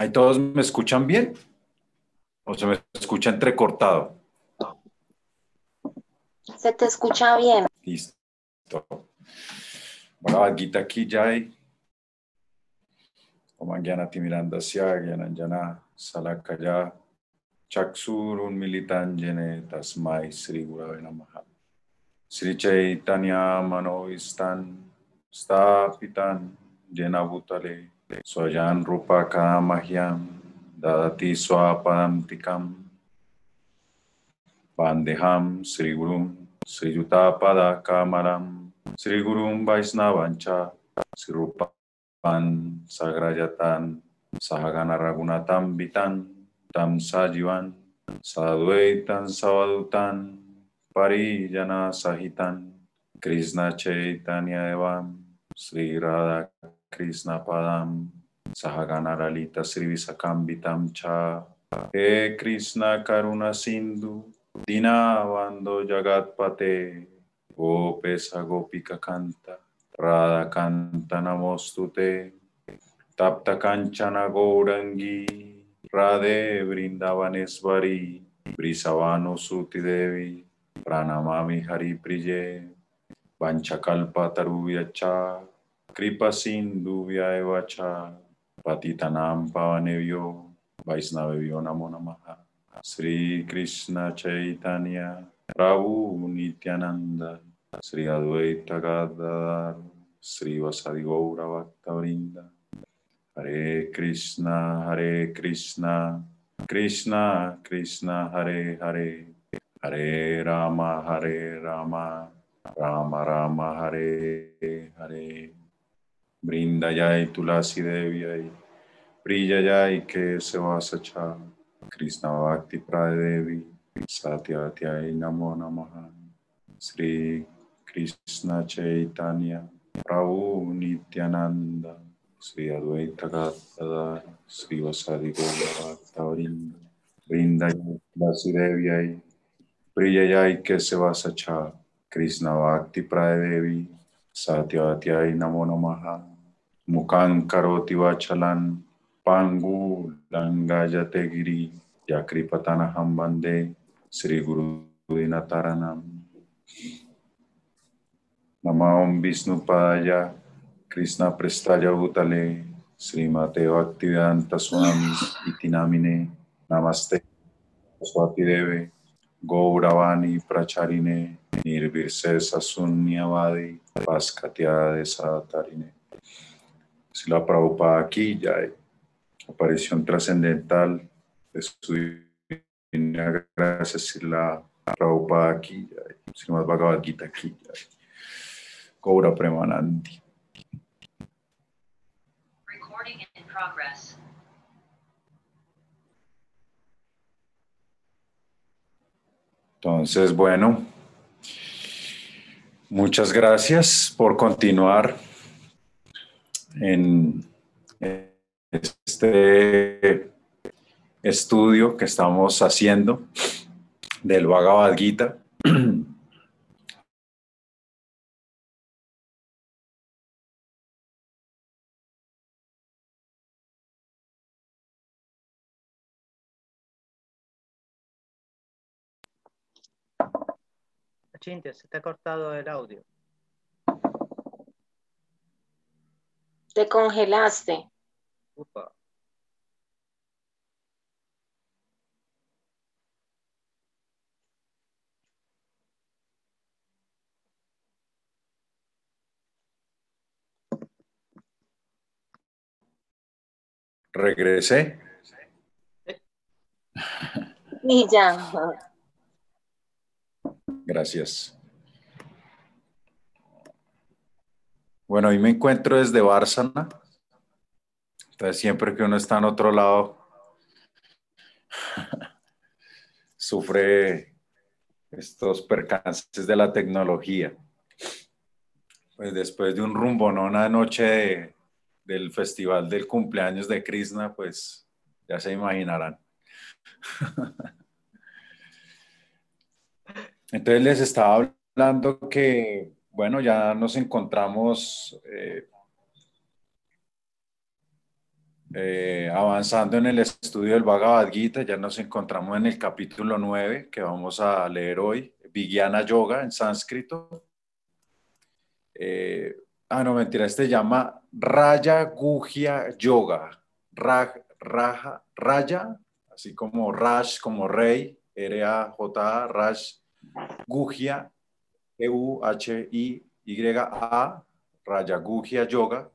¿Ahí todos me escuchan bien? ¿O se me escucha entrecortado? Se te escucha bien. Listo. Bhagavad Gita ki jai. Om Jnanati Mirandasya Jnananjana Salakaya Chaksurun Militanjene Tasmai Sri Gurave Namaha Sri Chaitanya Manoistan Stapitan Jena Swajan Rupa Kamahyam Dadati Swapadam Tikam. Vandeham Sri Gurum Sri Yutapada Kamaram Sri Gurum Vaisnavancha Sri Rupan Sagrajatan Sahagana Ragunatam Vitan Tam Sajivan Sadvaitan Savadutan Parijana Sahitan Krishna Chaitanya Evam Sri Radha Krishna Padam Sahagana Lalita Sri Visakambitam Cha. He Krishna Karuna Sindhu Dina Bando Jagatpate Gopesa Gopika Kanta Radha Kanta Namostute Tapta Kanchana Gourangi Radhe Vrindavanesvari Brisavano Suti Devi Pranamami Hari Priye Vanchakalpa Tarubhyacha Kripa Sindhu Vyaevacha Patitanam Pavanevyo Vaisnavevyo Namo Namaha. Sri Krishna Chaitanya Prabhu Nityananda Sri Advaita Gadadhar Sri Vasadi Gaura Bhakta Hare Krishna Hare Krishna Krishna Krishna Hare Hare. Hare Rama Hare Rama Rama Rama Hare Hare Brindayai Tulasi Devi Priyayai Kesevasacha Krishna Bhakti Pradevi Satyatyai Namo Namaha Sri Krishna Chaitanya Prabhu Nityananda Sri Advaita Gadadhar Sri Vasadi Bhakta Brindayai Tulasi Devi Priyayai Kesevasacha Krishna Bhakti Pradevi Satyatyai Namo Namaha Mukhan Karoti Vachalan Pangu Langajate Giri Yakripatanaham Bande Sri Guru Dinataranam Namam Vishnu Padaya Krishna Prestaya Bhutale Srimate Bhaktivedanta Swami Itinamine Namaste Swati Deve Gauravani Pracharine Nirvirsesa Sunyavadi Paskatya de Satarine Sila Prabhupada aquí ya hay aparición trascendental de su divina gracia Sila Prabhupada aquí ya hay Srimad Bhagavad Gita aquí ya hay. Gaura Premanandi Recording in progress. Entonces, bueno, muchas gracias por continuar en este estudio que estamos haciendo del Bhagavad Gita. Se te ha cortado el audio. Te congelaste. Upa. Regresé. Y ya. Gracias. Bueno, hoy me encuentro desde Bárcena. Entonces, siempre que uno está en otro lado, sufre estos percances de la tecnología. Pues después de un rumbo, ¿no? Una noche de- del festival del cumpleaños de Krishna, pues ya se imaginarán. Entonces les estaba hablando que, bueno, ya nos encontramos eh, eh, avanzando en el estudio del Bhagavad Gita, ya nos encontramos en el capítulo 9 que vamos a leer hoy, Vijnana Yoga en sánscrito. Eh, ah, no, mentira, este llama Raya Guhya Yoga. Raja, Raya, así como Rash, como rey, R-A-J-A, Rash Guhya, E-U-H-I-Y-A, Raya Guhya Yoga.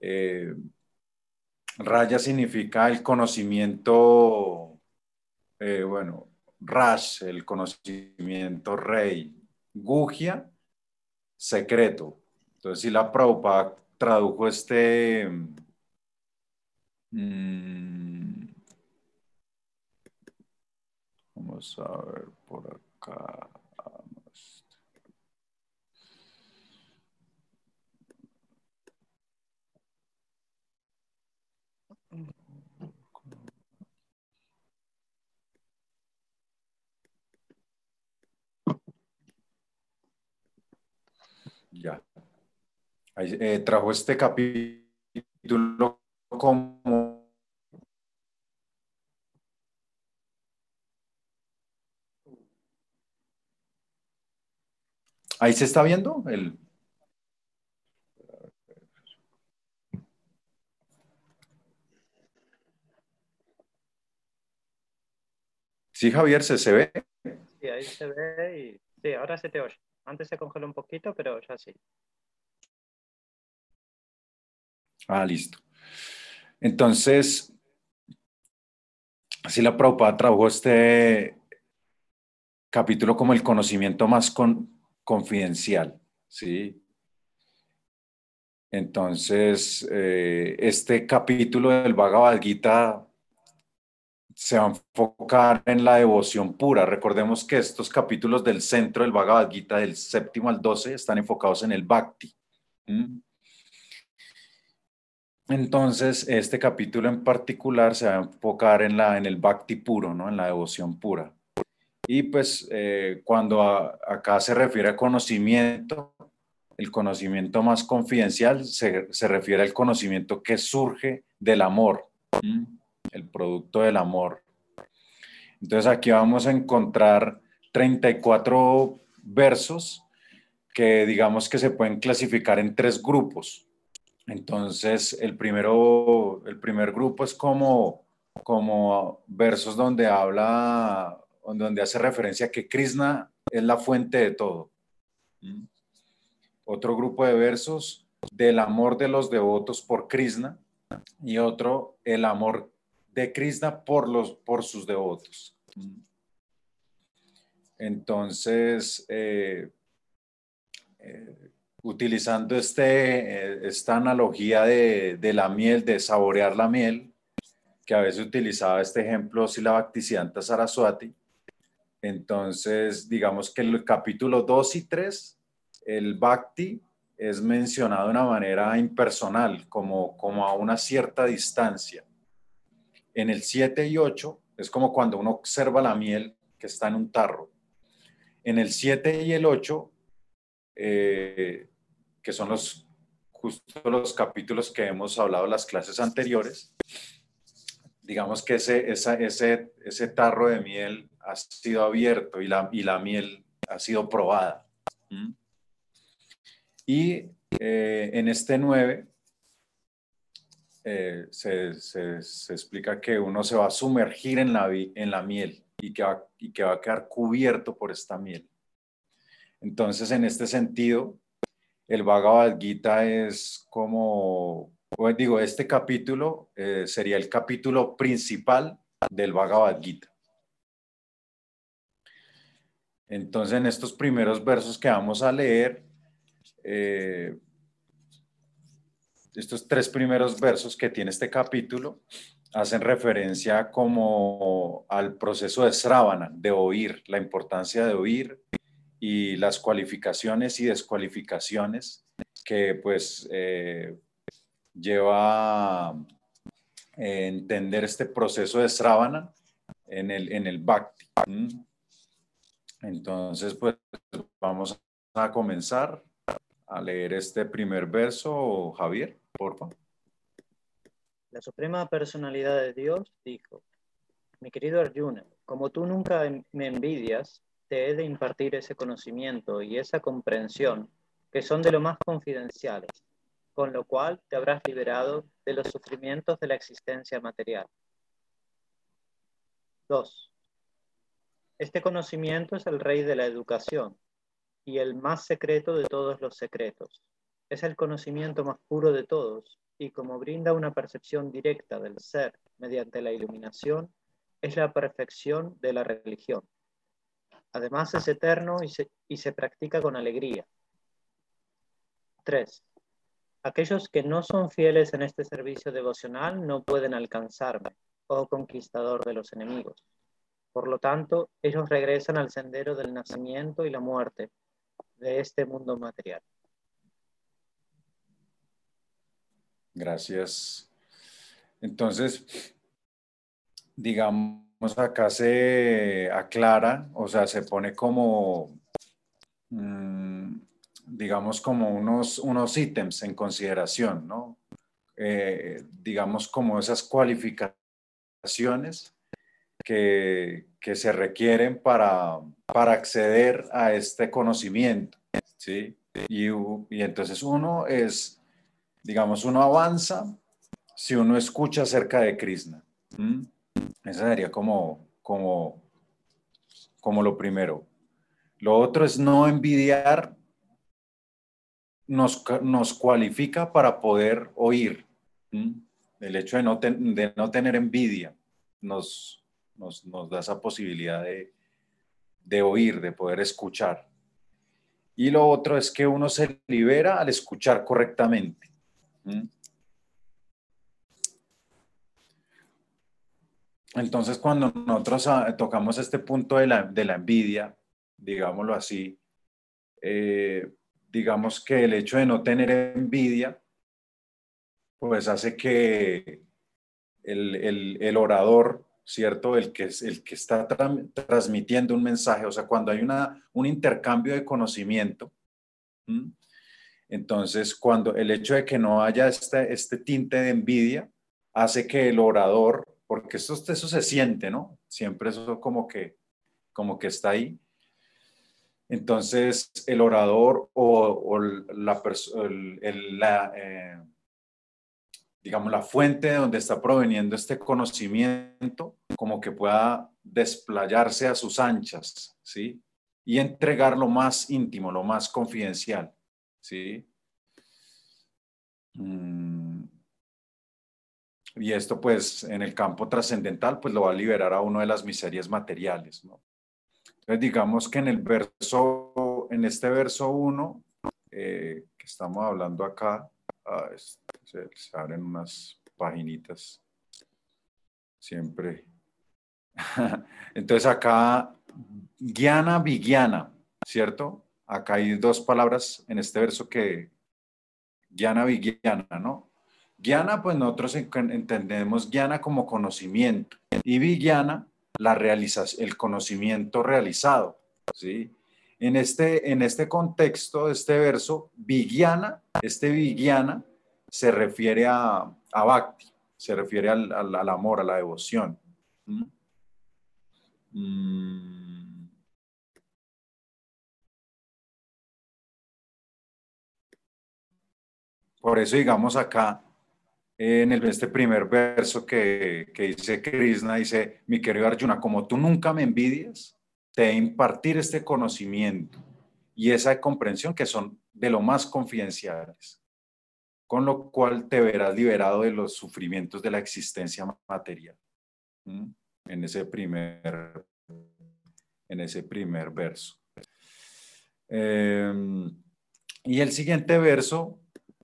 Eh, Raya significa el conocimiento, eh, bueno, Rash, el conocimiento rey. Guhya, secreto. Entonces, si la Prabhupada tradujo este... mm, vamos a ver por acá. Ya. Ahí, eh, trajo este capítulo como Ahí se está viendo el Sí, Javier, ¿se, se ve? Sí, ahí se ve y sí, ahora se te oye. Antes se congeló un poquito, pero ya sí. Ah, listo. Entonces, así la Prabhupada trabajó este capítulo como el conocimiento más con- confidencial, ¿sí? Entonces, eh, este capítulo del Bhagavad Gita se va a enfocar en la devoción pura. Recordemos que estos capítulos del centro del Bhagavad Gita, del séptimo al 12, están enfocados en el Bhakti. Entonces, este capítulo en particular se va a enfocar en, la, en el Bhakti puro, ¿no? en la devoción pura. Y pues eh, cuando a- acá se refiere a conocimiento, el conocimiento más confidencial se, se refiere al conocimiento que surge del amor, el producto del amor. Entonces aquí vamos a encontrar 34 versos que digamos que se pueden clasificar en tres grupos. Entonces el primero, el primer grupo es como, como versos donde habla, donde hace referencia que Krishna es la fuente de todo. ¿m? Otro grupo de versos del amor de los devotos por Krishna y otro el amor de Krishna por, los, por sus devotos. Entonces, eh, eh, utilizando este, eh, esta analogía de, de la miel, de saborear la miel, que a veces utilizaba este ejemplo Sila Bhaktisiddhanta Saraswati, entonces digamos que el capítulo 2 y 3, el Bhakti es mencionado de una manera impersonal, como, como a una cierta distancia. En el 7 y 8 es como cuando uno observa la miel que está en un tarro. En el 7 y el 8, eh, que son los justo los capítulos que hemos hablado las clases anteriores, digamos que ese, esa, ese, ese tarro de miel ha sido abierto y la, y la miel ha sido probada. ¿Mm? Y eh, en este 9 eh, se, se, se, explica que uno se va a sumergir en la, en la miel y que, va, y que va a quedar cubierto por esta miel. Entonces, en este sentido, el Bhagavad Gita es como, digo, este capítulo eh, sería el capítulo principal del Bhagavad Gita. Entonces, en estos primeros versos que vamos a leer, eh, estos tres primeros versos que tiene este capítulo hacen referencia como al proceso de Sravana, de oír, la importancia de oír y las cualificaciones y descualificaciones que pues eh, lleva a entender este proceso de Sravana en el, en el Bhakti. Entonces, pues vamos a comenzar a leer este primer verso, Javier, por favor. La Suprema Personalidad de Dios dijo, mi querido Arjuna, como tú nunca me envidias, he de impartir ese conocimiento y esa comprensión que son de lo más confidenciales, con lo cual te habrás liberado de los sufrimientos de la existencia material. 2. Este conocimiento es el rey de la educación y el más secreto de todos los secretos. Es el conocimiento más puro de todos y como brinda una percepción directa del ser mediante la iluminación, es la perfección de la religión. Además es eterno y se, y se practica con alegría. 3. Aquellos que no son fieles en este servicio devocional no pueden alcanzarme, oh conquistador de los enemigos. Por lo tanto, ellos regresan al sendero del nacimiento y la muerte de este mundo material. Gracias. Entonces, digamos, acá se aclara, o sea, se pone como, mm, digamos, como unos, unos ítems en consideración, ¿no? Eh, digamos, como esas cualificaciones que, que se requieren para, para acceder a este conocimiento, ¿sí? Y, y entonces uno es, digamos, uno avanza si uno escucha acerca de Krishna. Esa sería como, como, como lo primero. Lo otro es no envidiar, nos, nos cualifica para poder oír. El hecho de no, de no tener envidia nos, nos, nos da esa posibilidad de, de oír, de poder escuchar. Y lo otro es que uno se libera al escuchar correctamente. Entonces, cuando nosotros ah, tocamos este punto de la, de la envidia, digámoslo así, eh, digamos que el hecho de no tener envidia, pues hace que el, el- el orador, ¿cierto? El que, el que está tra- transmitiendo un mensaje, o sea, cuando hay una, un intercambio de conocimiento, entonces cuando el hecho de que no haya este, este tinte de envidia, hace que el orador, porque eso, eso se siente, ¿no? Siempre eso como que, como que está ahí. Entonces, el orador o, la, eh, digamos, la fuente de donde está proveniendo este conocimiento, como que pueda desplayarse a sus anchas, ¿sí? Y entregar lo más íntimo, lo más confidencial, ¿sí? Mm. Y esto, pues, en el campo trascendental, pues lo va a liberar a uno de las miserias materiales, ¿no? Entonces, digamos que en el verso, en este verso 1, que estamos hablando acá, ah, es- se, se abren unas paginitas siempre. Entonces acá, Guiana, Vigiana, ¿cierto? Acá hay dos palabras en este verso que, Guiana, Vigiana, ¿no? Guiana, pues nosotros en- entendemos Guiana como conocimiento y Vigiana, la realización, el conocimiento realizado, ¿sí? En este, en este contexto este verso, Vigiana, este Vigiana se refiere a, a Bhakti, se refiere al, al- al amor, a la devoción. ¿Mm? Mm. Por eso, digamos acá, en el, este primer verso que, que dice Krishna, dice, mi querido Arjuna, como tú nunca me envidias, te de impartir este conocimiento y esa comprensión que son de lo más confidenciales, con lo cual te verás liberado de los sufrimientos de la existencia material. ¿Mm? En ese primer, en ese primer verso. Eh, y el siguiente verso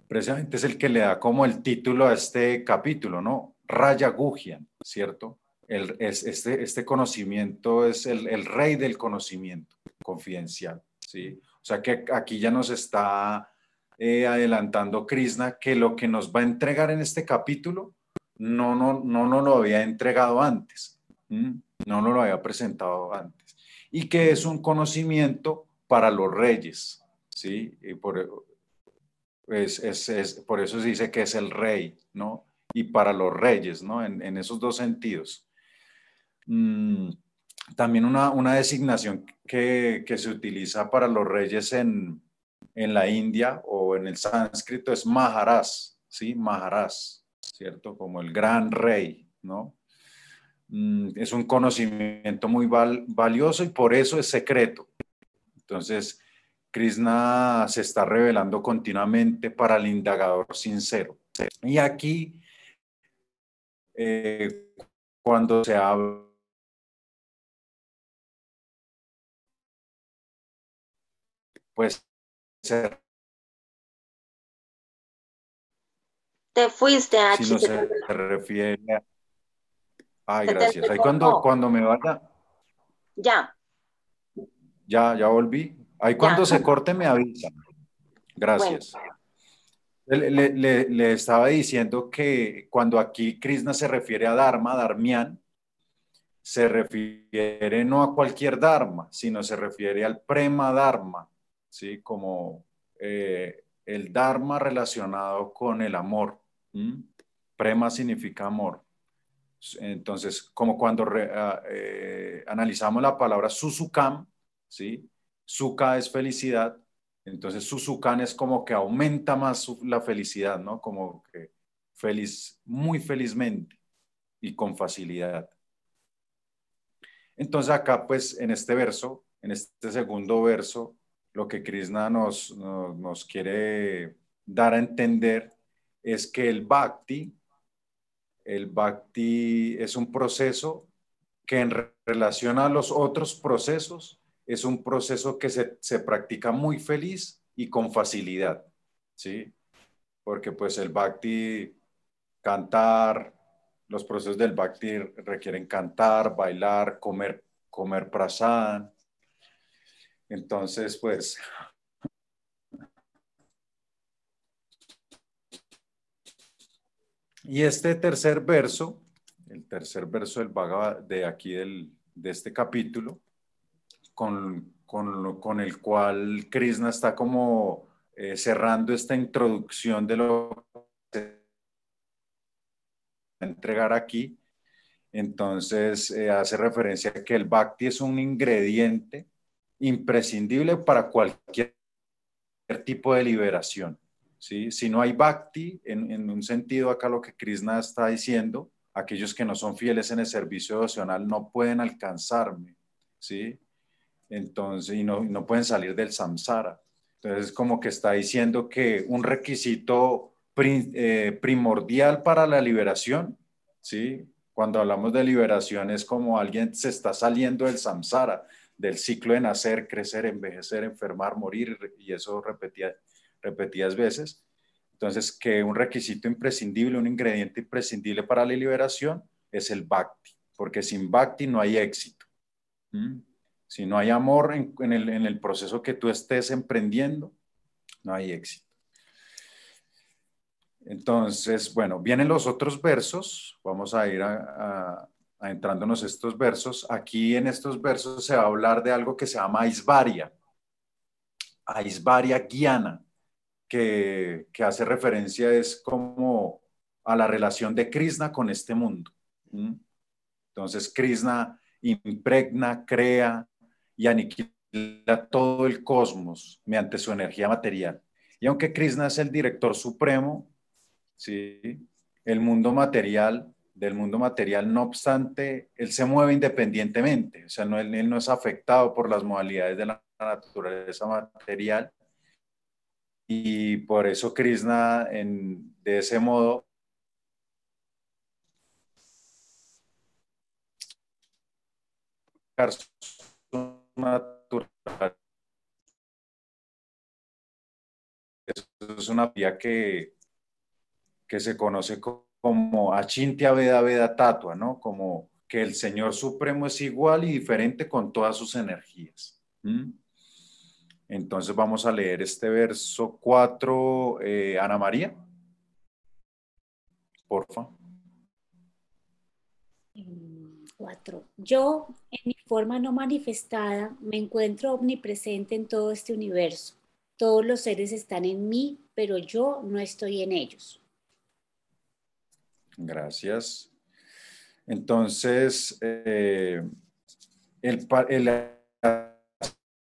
precisamente es el que le da como el título a este capítulo, ¿no? Raya Gujian, ¿cierto? El, es, este, este conocimiento es el, el, rey del conocimiento confidencial, ¿sí? O sea que aquí ya nos está eh, adelantando Krishna que lo que nos va a entregar en este capítulo no, no, no nos lo había entregado antes, ¿m? no nos lo había presentado antes, y que es un conocimiento para los reyes, ¿sí? Y por, es, por eso se dice que es el rey, ¿no? y para los reyes, ¿no? En, esos dos sentidos. Mm, también una, designación que, se utiliza para los reyes en, la India o en el sánscrito es Maharaj, ¿sí? Maharaj, ¿cierto? Como el gran rey, ¿no? Mm, es un conocimiento muy val, valioso y por eso es secreto. Entonces, Krishna se está revelando continuamente para el indagador sincero. Y aquí, eh, cuando se habla pues se te fuiste a si no se refiere a... Ay, gracias. Ahí cuando, cuando me vaya. Ya. Ya, ya volví. Ahí cuando se corte me avisan. Gracias. Le, le, le, estaba diciendo que cuando aquí Krishna se refiere a Dharma, Dharmian, se refiere no a cualquier Dharma, sino se refiere al Prema Dharma, ¿sí? Como eh, el Dharma relacionado con el amor. Prema significa amor. Entonces, como cuando ah, eh, analizamos la palabra Susukam, ¿sí? Sukha es felicidad, entonces Suzukan es como que aumenta más la felicidad, ¿no? Como que feliz, muy felizmente y con facilidad. Entonces acá, pues, en este verso, en este segundo verso, lo que Krishna nos, nos, quiere dar a entender es que el bhakti, el bhakti es un proceso que en relación a los otros procesos es un proceso que se, se, practica muy feliz y con facilidad, ¿sí? Porque pues el bhakti, cantar, los procesos del bhakti requieren cantar, bailar, comer, comer prasad, entonces, pues... Y este tercer verso, el tercer verso del Bhagavad, de aquí del, de este capítulo, con, con, con, el cual Krishna está como eh, cerrando esta introducción de lo que entregar aquí. Entonces eh, hace referencia a que el bhakti es un ingrediente imprescindible para cualquier tipo de liberación. ¿sí? Si no hay bhakti, en, un sentido acá lo que Krishna está diciendo, aquellos que no son fieles en el servicio devocional no pueden alcanzarme, ¿sí? Entonces, y no, no pueden salir del samsara. Entonces, como que está diciendo que un requisito eh, primordial para la liberación, ¿sí? Cuando hablamos de liberación es como alguien se está saliendo del samsara, del ciclo de nacer, crecer, envejecer, enfermar, morir, y eso repetía, repetidas veces. Entonces, que un requisito imprescindible, un ingrediente imprescindible para la liberación es el bhakti, porque sin bhakti no hay éxito. ¿Mm? Si no hay amor en, el, proceso que tú estés emprendiendo, no hay éxito. Entonces, bueno, vienen los otros versos. Vamos a ir a, adentrándonos estos versos, aquí en estos versos se va a hablar de algo que se llama Aisvaria, Aisvaria Guiana, que, que hace referencia es como a la relación de Krishna con este mundo. Entonces Krishna impregna, crea y aniquila todo el cosmos mediante su energía material. Y aunque Krishna es el director supremo, ¿sí? el mundo material del mundo material, no obstante, él se mueve independientemente, o sea, no, él, no es afectado por las modalidades de la naturaleza material y por eso Krishna en, de ese modo es una vía que, que se conoce como Achintya Veda Veda Tatua, ¿no? Como que el Señor Supremo es igual y diferente con todas sus energías. Entonces vamos a leer este verso 4, eh, Ana María. Porfa. 4. Yo, en mi forma no manifestada, me encuentro omnipresente en todo este universo. Todos los seres están en mí, pero yo no estoy en ellos. Gracias. Entonces, eh, el,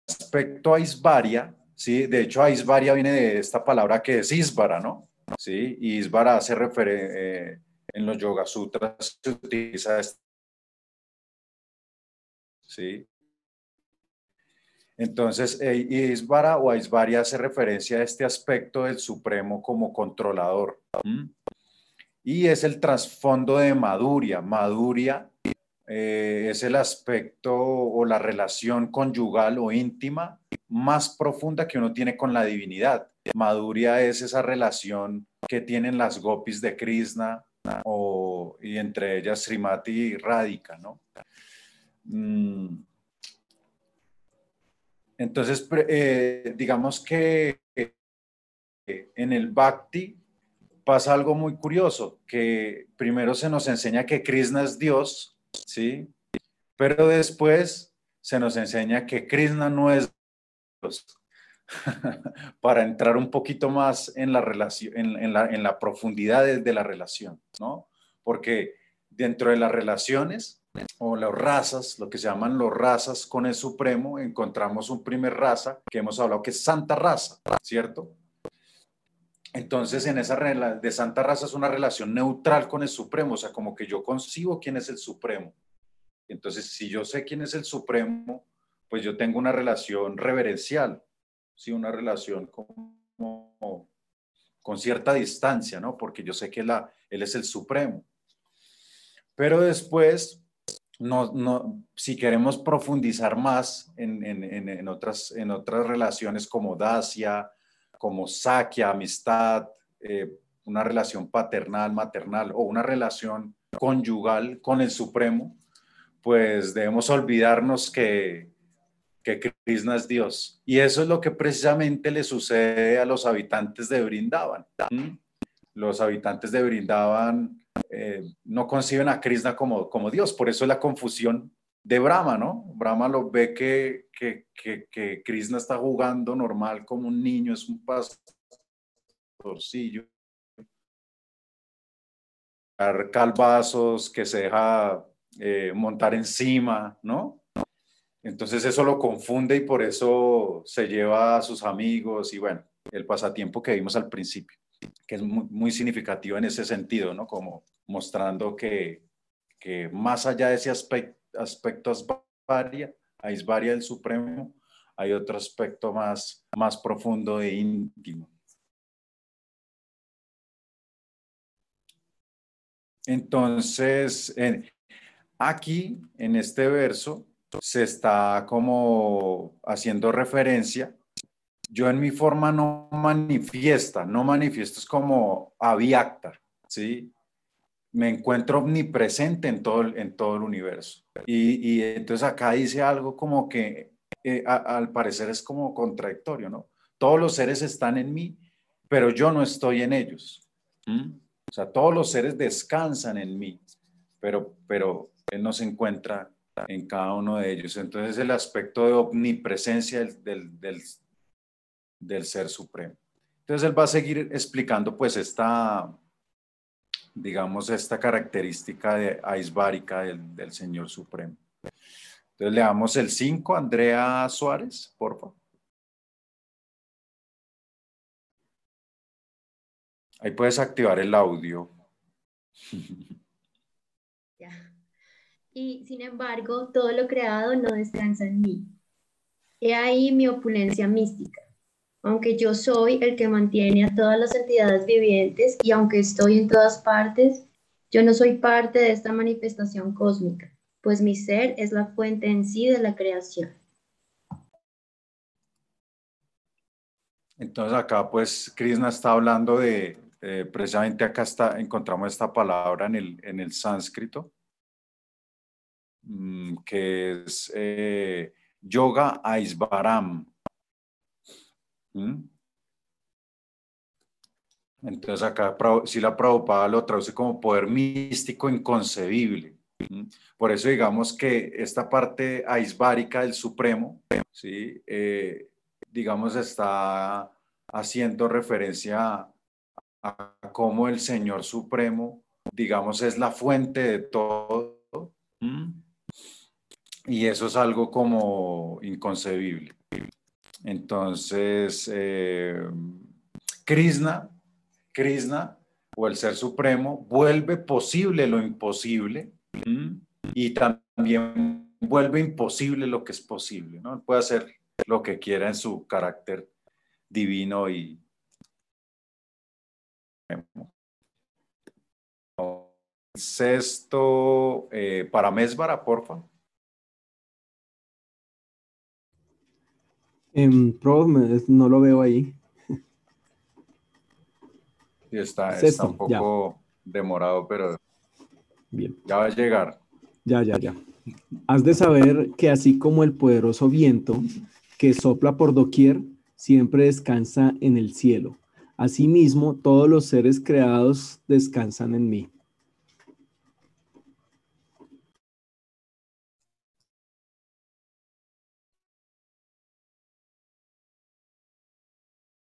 aspecto Aisvaria, ¿sí? De hecho, Aisvaria viene de esta palabra que es Isvara, ¿no? ¿Sí? Y Isvara hace referencia, en los Yoga Sutras se utiliza este, ¿sí? Entonces, eh, Isvara o Aisvaria hace referencia a este aspecto del Supremo como controlador. Y es el trasfondo de Maduria. Maduria eh, es el aspecto o la relación conyugal o íntima más profunda que uno tiene con la divinidad. Maduria es esa relación que tienen las gopis de Krishna o, y entre ellas Srimati Radhika, ¿no? Mm. Entonces, eh, digamos que eh, en el Bhakti pasa algo muy curioso, que primero se nos enseña que Krishna es Dios, ¿sí? Pero después se nos enseña que Krishna no es Dios. Para entrar un poquito más en la relación, en, en la, en la profundidad de, de la relación, ¿no? Porque dentro de las relaciones o las razas, lo que se llaman los razas con el Supremo, encontramos un primer raza que hemos hablado que es Santa Raza, ¿cierto? Entonces, en esa de Santa Raza es una relación neutral con el Supremo, o sea, como que yo concibo quién es el Supremo. Entonces, si yo sé quién es el Supremo, pues yo tengo una relación reverencial, sí, una relación como con cierta distancia, ¿no? Porque yo sé que la, Él es el Supremo. Pero después, no, no, si queremos profundizar más en, en, en, otras, en otras relaciones como Dacia, como Sakya, amistad, eh, una relación paternal, maternal o una relación conyugal con el Supremo, pues debemos olvidarnos que, que Krishna es Dios. Y eso es lo que precisamente le sucede a los habitantes de Brindavan. ¿m? Los habitantes de Brindavan eh, no conciben a Krishna como, como Dios, por eso es la confusión de Brahma, ¿no? Brahma lo ve que, que, que, Krishna está jugando normal como un niño, es un pastorcillo. Calvazos que se deja eh, montar encima, ¿no? Entonces eso lo confunde y por eso se lleva a sus amigos y bueno, el pasatiempo que vimos al principio, que es muy, muy significativo en ese sentido, ¿no? Como mostrando que, que más allá de ese aspecto, aspecto Aisvaria, Aisvaria del Supremo, hay otro aspecto más, más profundo e íntimo. Entonces, en, aquí, en este verso, se está como haciendo referencia. Yo en mi forma no manifiesta, no manifiesto, es como aviacta, ¿sí? Me encuentro omnipresente en todo, el- en todo el universo. Y, y entonces acá dice algo como que eh, a- al parecer es como contradictorio, ¿no? Todos los seres están en mí, pero yo no estoy en ellos. ¿Mm? O sea, todos los seres descansan en mí, pero, pero Él no se encuentra en cada uno de ellos. Entonces, el aspecto de omnipresencia del, del, del, del Ser Supremo. Entonces, Él va a seguir explicando, pues, esta, digamos, esta característica de aisbárica del, Señor Supremo. Entonces, le damos el 5, Andrea Suárez, por favor. Ahí puedes activar el audio. Ya. Y sin embargo, todo lo creado no descansa en mí. He ahí mi opulencia mística. Aunque yo soy el que mantiene a todas las entidades vivientes y aunque estoy en todas partes, yo no soy parte de esta manifestación cósmica, pues mi ser es la fuente en sí de la creación. Entonces acá pues Krishna está hablando de, eh, precisamente acá está, encontramos esta palabra en el, en el sánscrito, mm, que es eh, yoga aisvaram. ¿Mm? Entonces acá si la Prabhupada lo traduce como poder místico inconcebible. ¿Mm? Por eso digamos que esta parte aisbárica del Supremo, ¿sí? Eh, digamos, está haciendo referencia a, cómo el Señor Supremo digamos, es la fuente de todo. ¿m? Y eso es algo como inconcebible. Entonces, eh, Krishna, Krishna o el Ser Supremo vuelve posible lo imposible y también vuelve imposible lo que es posible. ¿no? Puede hacer lo que quiera en su carácter divino y sexto eh, para Mesbara, porfa. Prof, me- no lo veo ahí. Sí, está, un poco demorado, pero Bien, ya va a llegar. ya, ya, ya. Has de saber que así como el poderoso viento que sopla por doquier, siempre descansa en el cielo. Asimismo, todos los seres creados descansan en mí.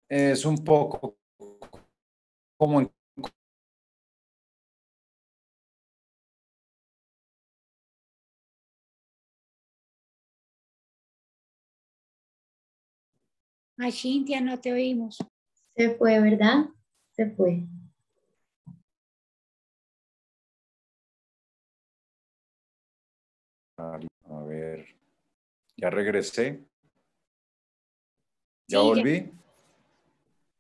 Es un poco como en Ay, Cintia, no te oímos. Se fue, ¿verdad? Se fue. A ver, ya regresé. Sí, ¿Ya ya.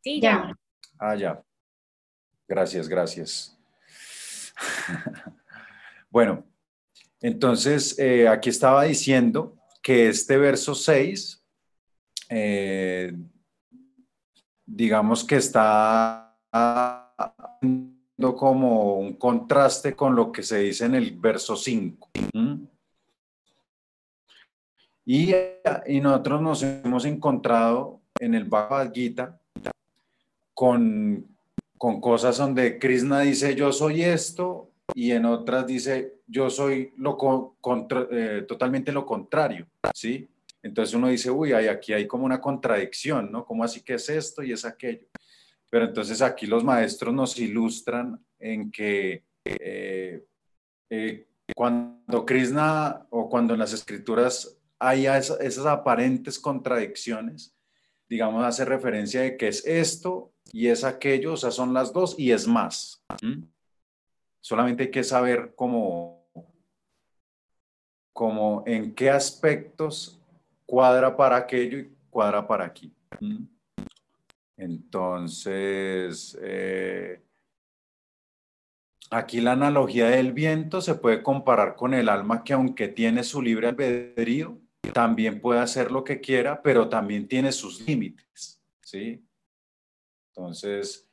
Sí, Ya. ya. Ah, ya. Gracias, gracias. Bueno, entonces eh, aquí estaba diciendo que este verso 6, eh, digamos que está haciendo como un contraste con lo que se dice en el verso 5. ¿m? Y, y nosotros nos hemos encontrado en el Bhagavad Gita con, con cosas donde Krishna dice yo soy esto y en otras dice yo soy lo co- contra- eh, totalmente lo contrario, ¿sí? Entonces uno dice, uy, hay, aquí hay como una contradicción, ¿no? ¿Cómo así que es esto y es aquello? Pero entonces aquí los maestros nos ilustran en que eh, eh, cuando Krishna o cuando en las escrituras hay esa- esas aparentes contradicciones, digamos, hace referencia de que es esto y es aquello, o sea, son las dos y es más. Solamente hay que saber cómo, cómo en qué aspectos cuadra para aquello y cuadra para aquí. Entonces, eh, aquí la analogía del viento se puede comparar con el alma que aunque tiene su libre albedrío, también puede hacer lo que quiera, pero también tiene sus límites, ¿sí? Entonces,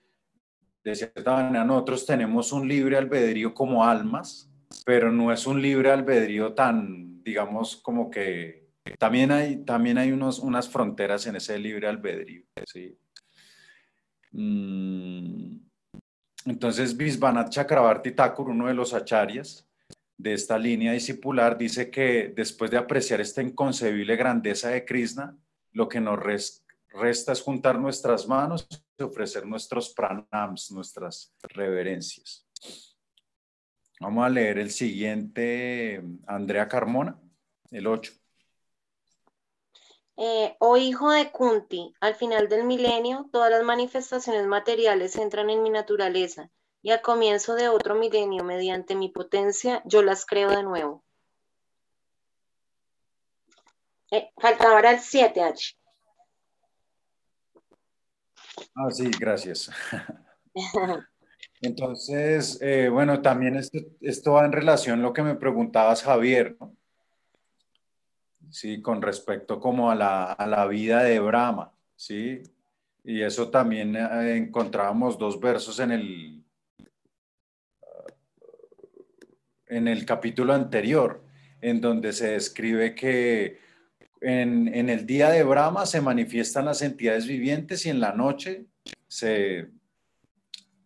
de cierta manera, nosotros tenemos un libre albedrío como almas, pero no es un libre albedrío tan, digamos, como que también hay, también hay unos, unas fronteras en ese libre albedrío, ¿sí? Mm, Entonces, Visvanath Chakrabarti Thakur, uno de los acharyas de esta línea discipular, dice que después de apreciar esta inconcebible grandeza de Krishna, lo que nos res- resta es juntar nuestras manos ofrecer nuestros pranams, nuestras reverencias. Vamos a leer el siguiente, Andrea Carmona, el 8. Eh, oh hijo de Kunti, al final del milenio, todas las manifestaciones materiales entran en mi naturaleza y al comienzo de otro milenio, mediante mi potencia, yo las creo de nuevo. Eh, faltaba el 7H. Ah, sí, gracias. Entonces, eh, bueno, también esto, esto va en relación a lo que me preguntabas, Javier, ¿no? Sí, con respecto como a la, a la vida de Brahma, ¿sí? Y eso también eh, encontrábamos dos versos en el, en el capítulo anterior, en donde se describe que en, el día de Brahma se manifiestan las entidades vivientes y en la noche se,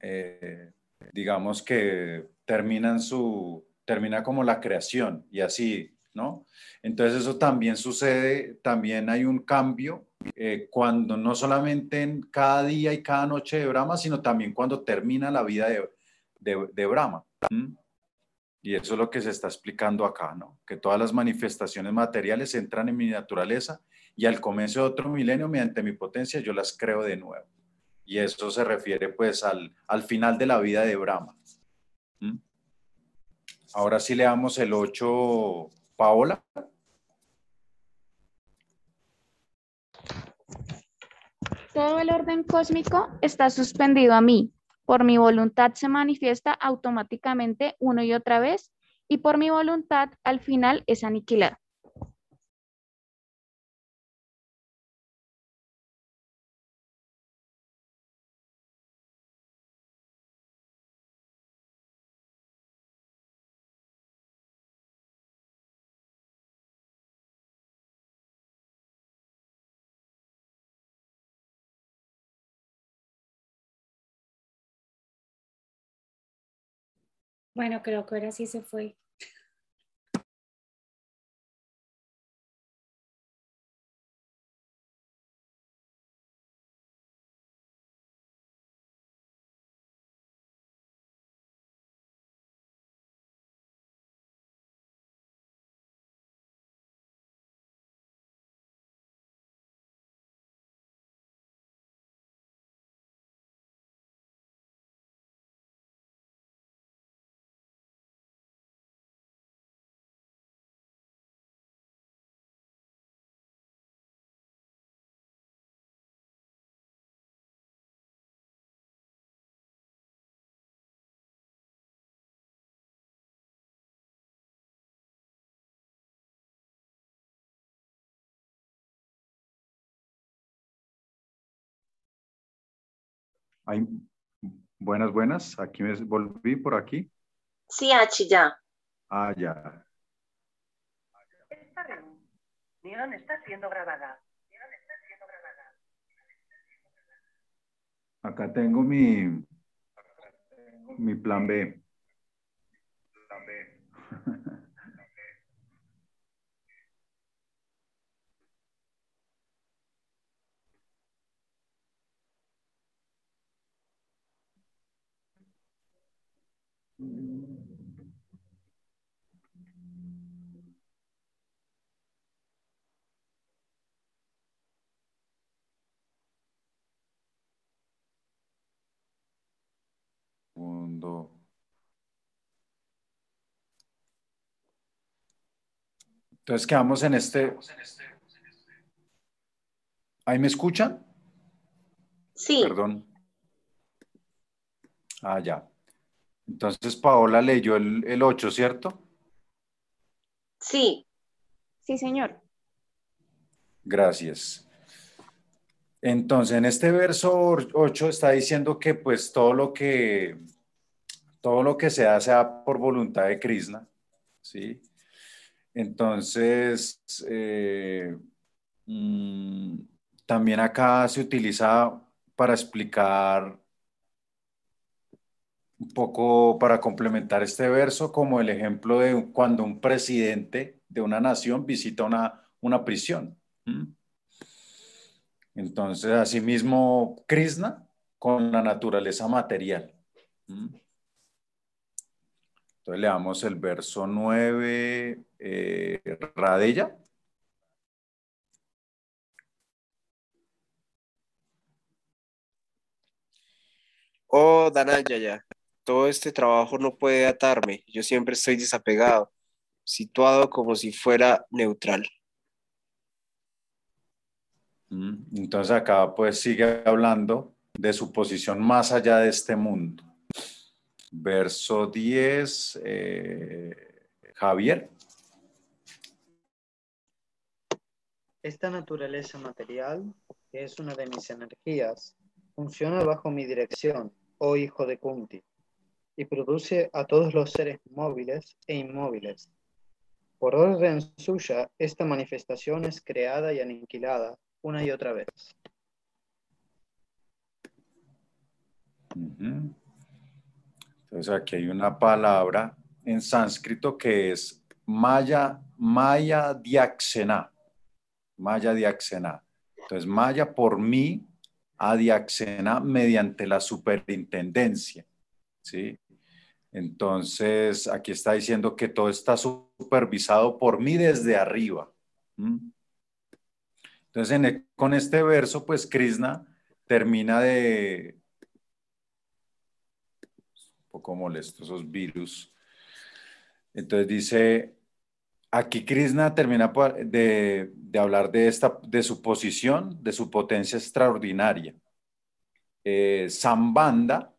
eh, digamos que terminan su, termina como la creación y así, ¿no? Entonces eso también sucede, también hay un cambio eh, cuando no solamente en cada día y cada noche de Brahma, sino también cuando termina la vida de, de, Brahma. ¿m? Y eso es lo que se está explicando acá, ¿no? Que todas las manifestaciones materiales entran en mi naturaleza y al comienzo de otro milenio, mediante mi potencia, yo las creo de nuevo. Y eso se refiere pues al, al final de la vida de Brahma. ¿m? Ahora sí le damos el 8, Paola. Todo el orden cósmico está suspendido a mí. Por mi voluntad se manifiesta automáticamente uno y otra vez y por mi voluntad al final es aniquilado. Bueno, creo que ahora sí se fue. Ay, buenas, buenas. Aquí me volví por aquí. Sí, Achi, ya. Ah, ya. Esta reunión está siendo grabada. Acá tengo mi, mi plan B. Segundo. Entonces quedamos en este. ¿Ahí me escuchan? Sí, Perdón. Ah, ya. Entonces Paola leyó el, el 8, ¿cierto? sí. Sí, señor. Gracias. Entonces, en este verso 8 está diciendo que pues todo lo que todo lo que se hace por voluntad de Krishna, ¿sí? Entonces, eh, mm, también acá se utiliza para explicar un poco, para complementar este verso, como el ejemplo de cuando un presidente de una nación visita una, una prisión. Entonces, asimismo, Krishna con la naturaleza material. Entonces le damos el verso 9, eh, Radella. Oh, Danayaya, todo este trabajo no puede atarme. Yo siempre estoy desapegado, situado como si fuera neutral. ¿m? Entonces acá pues sigue hablando de su posición más allá de este mundo. Verso 10, eh, Javier. Esta naturaleza material, que es una de mis energías, funciona bajo mi dirección, oh hijo de Kunti, y produce a todos los seres móviles e inmóviles. Por orden suya, esta manifestación es creada y aniquilada una y otra vez. Ujú. Entonces aquí hay una palabra en sánscrito que es Maya, Maya Diaxena. Maya Diaxena. Entonces Maya por mí a Diaxena mediante la superintendencia. ¿sí? Entonces, aquí está diciendo que todo está supervisado por mí desde arriba. Entonces, en e- con este verso, pues Krishna termina de... Poco molesto esos virus. Entonces dice, aquí Krishna termina de, de hablar de, esta, de su posición, de su potencia extraordinaria. Eh, Sambanda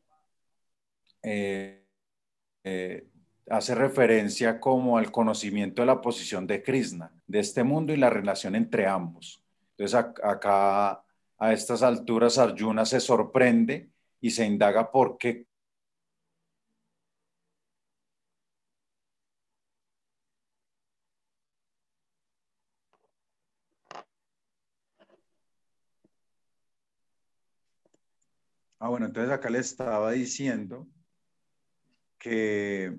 eh, eh, hace referencia como al conocimiento de la posición de Krishna, de este mundo y la relación entre ambos. Entonces ac- acá a estas alturas Arjuna se sorprende y se indaga por qué Ah, bueno, entonces acá le estaba diciendo que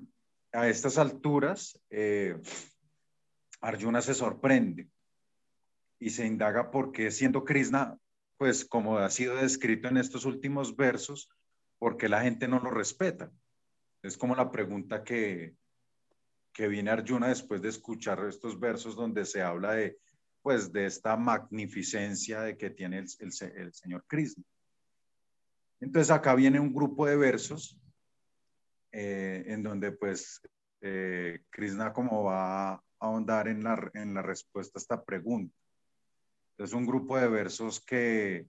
a estas alturas eh, Arjuna se sorprende y se indaga por qué siendo Krishna, pues como ha sido descrito en estos últimos versos, por qué la gente no lo respeta. Es como la pregunta que, que viene Arjuna después de escuchar estos versos donde se habla de, pues, de esta magnificencia de que tiene el, el, el señor Krishna. Entonces acá viene un grupo de versos eh, en donde pues eh, Krishna como va a ahondar en la, en la respuesta a esta pregunta. Es un grupo de versos que,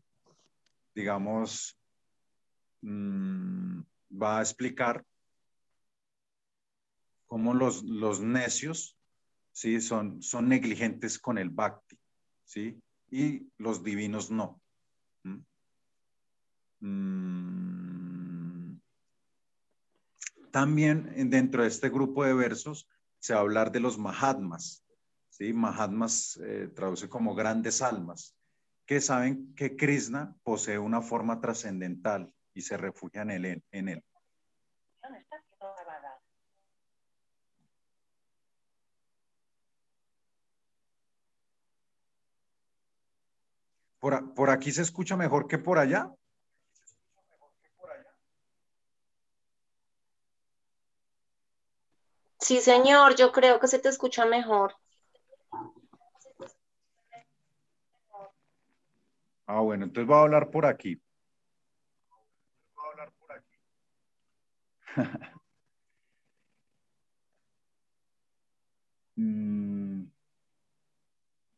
digamos, mmm, va a explicar cómo los, los necios ¿sí? son, son negligentes con el bhakti, ¿sí? y los divinos no. ¿Mm? También dentro de este grupo de versos se va a hablar de los Mahatmas. ¿sí? Mahatmas eh, traduce como grandes almas, que saben que Krishna posee una forma trascendental y se refugian en él. En él. Por, por aquí se escucha mejor que por allá. Sí, señor, yo creo que se te escucha mejor. Ah, bueno, entonces voy a hablar por aquí. Voy a hablar por aquí.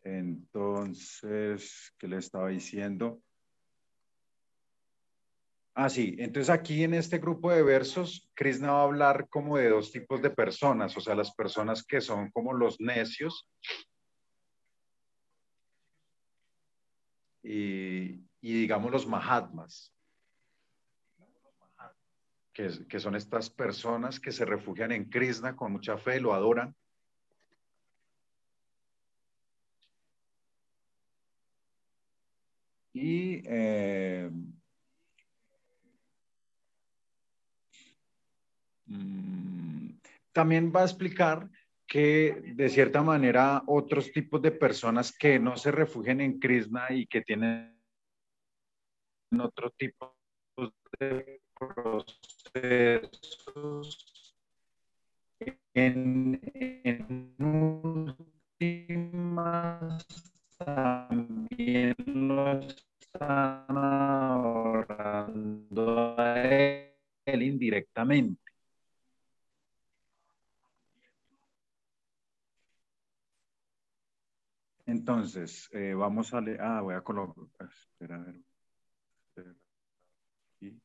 entonces, ¿qué le estaba diciendo? Ah, sí. Entonces aquí en este grupo de versos, Krishna va a hablar como de dos tipos de personas, o sea, las personas que son como los necios y, y digamos los mahatmas, que, son estas personas que se refugian en Krishna con mucha fe, lo adoran. Y eh, también va a explicar que de cierta manera otros tipos de personas que no se refugian en Krishna y que tienen otro tipo de procesos en, últimas también lo están adorando a él indirectamente. Entonces, eh, vamos a leer. Ah, voy a colocar. Espera, a ver. Aquí.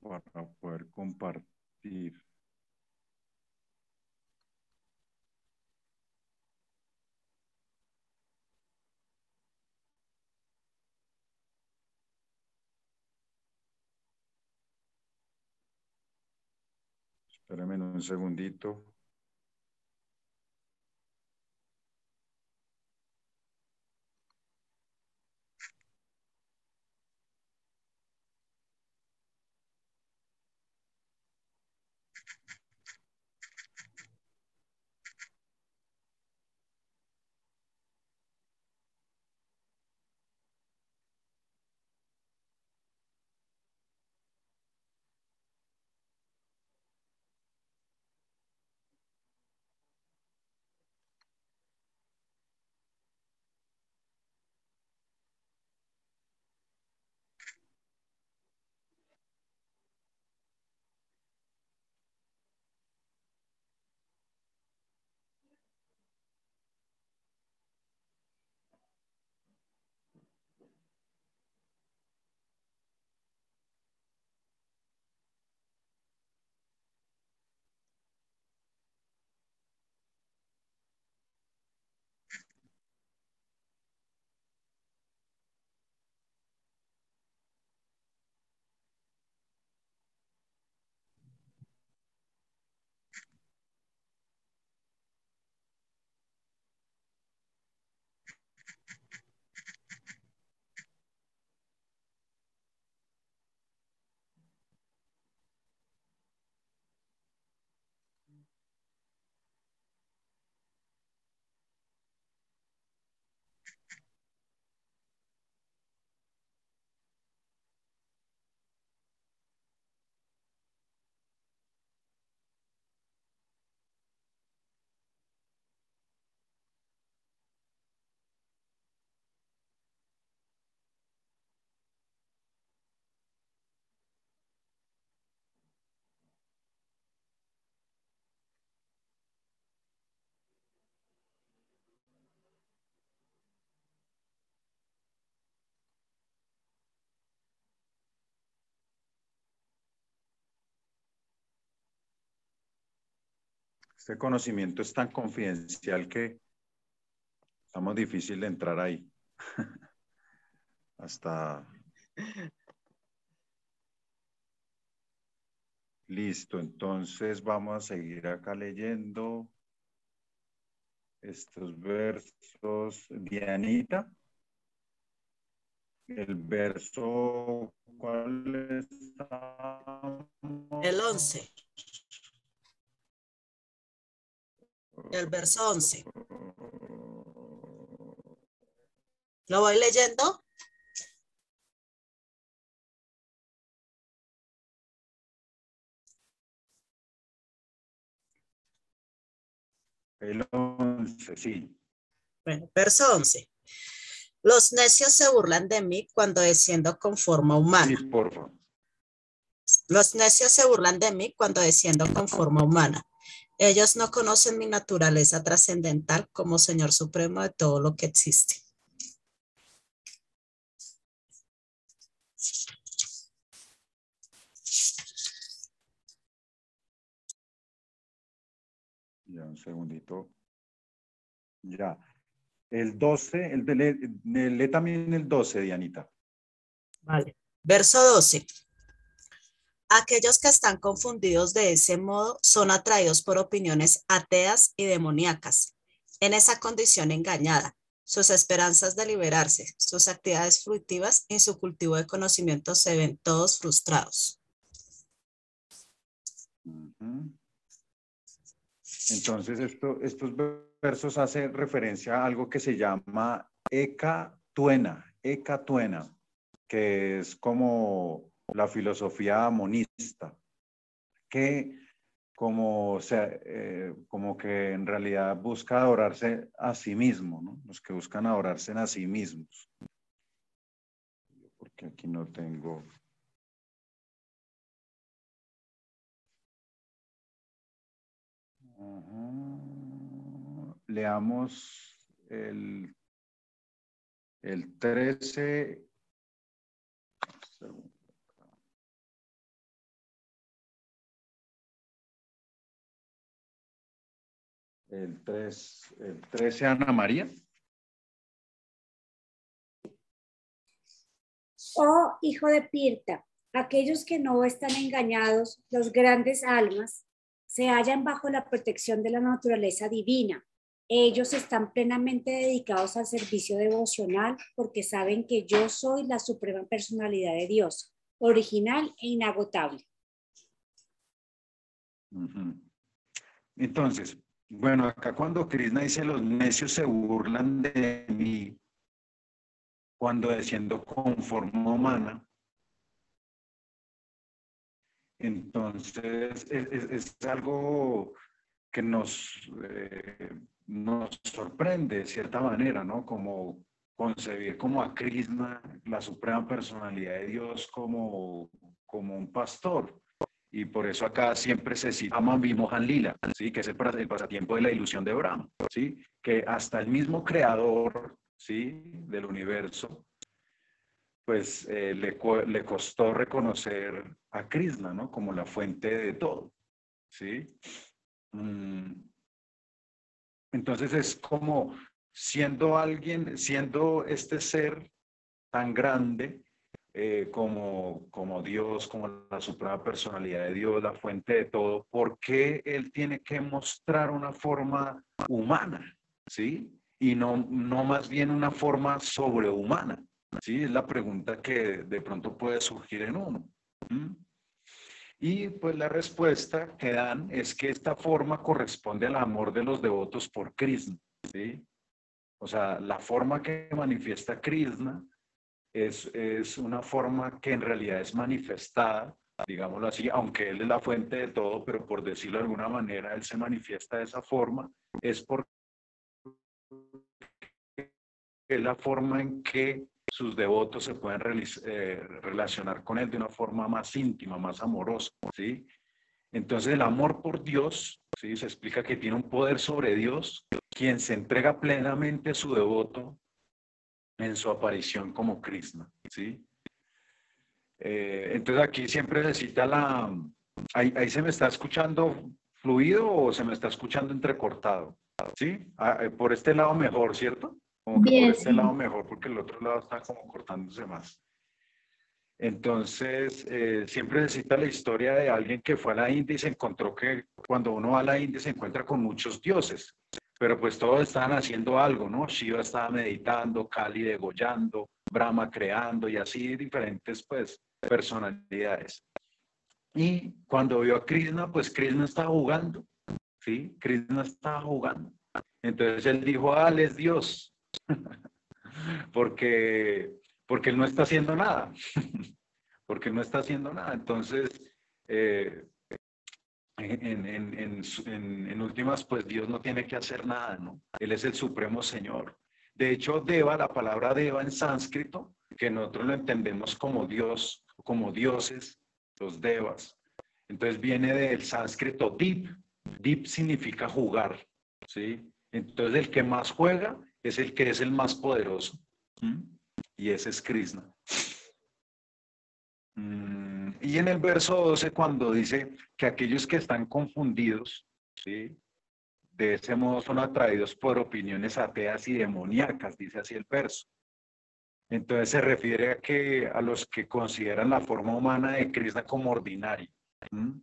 Para poder compartir. Espérame un segundito. Este conocimiento es tan confidencial que estamos difícil de entrar ahí. Hasta... Listo, entonces vamos a seguir acá leyendo estos versos. Dianita. El verso, ¿cuál está? El 11. El verso 11. ¿Lo voy leyendo? El 11, sí. Bueno, verso 11. Los necios se burlan de mí cuando desciendo con forma humana. Sí, por favor. Los necios se burlan de mí cuando desciendo con forma humana. Ellos no conocen mi naturaleza trascendental como Señor Supremo de todo lo que existe. Ya, un segundito. Ya. El 12, el de, lee también el 12, Dianita. Vale. Verso 12. Aquellos que están confundidos de ese modo son atraídos por opiniones ateas y demoníacas. En esa condición engañada, sus esperanzas de liberarse, sus actividades fructivas y su cultivo de conocimiento se ven todos frustrados. Entonces, esto, estos versos hacen referencia a algo que se llama ecatuena, ecatuena, que es como la filosofía monista, que como, sea, eh, como que en realidad busca adorarse a sí mismo, ¿no? Los que buscan adorarse a sí mismos. Porque aquí no tengo... Leamos el, el 13. El 3, el 13, Ana María. Oh, hijo de Pirta, aquellos que no están engañados, los grandes almas, se hallan bajo la protección de la naturaleza divina. Ellos están plenamente dedicados al servicio devocional porque saben que yo soy la suprema personalidad de Dios, original e inagotable. Entonces, bueno, acá cuando Krishna dice los necios se burlan de mí cuando desciendo con forma humana, entonces es, algo que nos, eh, nos sorprende de cierta manera, ¿no? Como concebir como a Krishna, la suprema personalidad de Dios, como, como un pastor. Y por eso acá siempre se cita Mambi Mohan Lila, ¿sí? que es el, pas- el pasatiempo de la ilusión de Brahma, ¿sí? que hasta el mismo creador ¿sí? del universo, pues eh, le, le costó reconocer a Krishna ¿no? como la fuente de todo. ¿sí? Mm, Entonces es como siendo alguien, siendo este ser tan grande, eh, como, como Dios, como la suprema personalidad de Dios, la fuente de todo, ¿por qué Él tiene que mostrar una forma humana? ¿Sí? Y no, no más bien una forma sobrehumana. ¿Sí? Es la pregunta que de pronto puede surgir en uno. ¿Mm? Y pues la respuesta que dan es que esta forma corresponde al amor de los devotos por Krishna. ¿sí? O sea, la forma que manifiesta Krishna es, es una forma que en realidad es manifestada, digámoslo así, aunque Él es la fuente de todo, pero por decirlo de alguna manera, Él se manifiesta de esa forma, es porque es la forma en que sus devotos se pueden eh, relacionar con Él de una forma más íntima, más amorosa, ¿sí? Entonces el amor por Dios, ¿sí? Se explica que tiene un poder sobre Dios, quien se entrega plenamente a su devoto en su aparición como Krishna, ¿sí? Eh, entonces aquí siempre se cita la, ahí, ahí se me está escuchando fluido o se me está escuchando entrecortado? ¿Sí? Ah, eh, por este lado mejor, ¿cierto? Como que Bien, por este sí. lado mejor, porque el otro lado está como cortándose más. Entonces, eh, siempre necesita la historia de alguien que fue a la India y se encontró que cuando uno va a la India se encuentra con muchos dioses, pero pues todos estaban haciendo algo, ¿no? Shiva estaba meditando, Kali degollando, Brahma creando y así diferentes pues personalidades. Y cuando vio a Krishna, pues Krishna estaba jugando, ¿sí? Krishna estaba jugando. Entonces él dijo, ah, él es Dios, porque, porque él no está haciendo nada, porque él no está haciendo nada. Entonces, eh, en, últimas, pues Dios no tiene que hacer nada, ¿no? Él es el supremo Señor. De hecho, Deva, la palabra Deva en sánscrito, que nosotros lo entendemos como Dios, como dioses, los Devas. Entonces viene del sánscrito Dip. Dip significa jugar, ¿sí? Entonces el que más juega es el que es el más poderoso. Y ese es Krishna. Mm, Y en el verso 12, cuando dice que aquellos que están confundidos, ¿sí? de ese modo son atraídos por opiniones ateas y demoníacas, dice así el verso. Entonces se refiere a que a los que consideran la forma humana de Krishna como ordinaria. ¿m?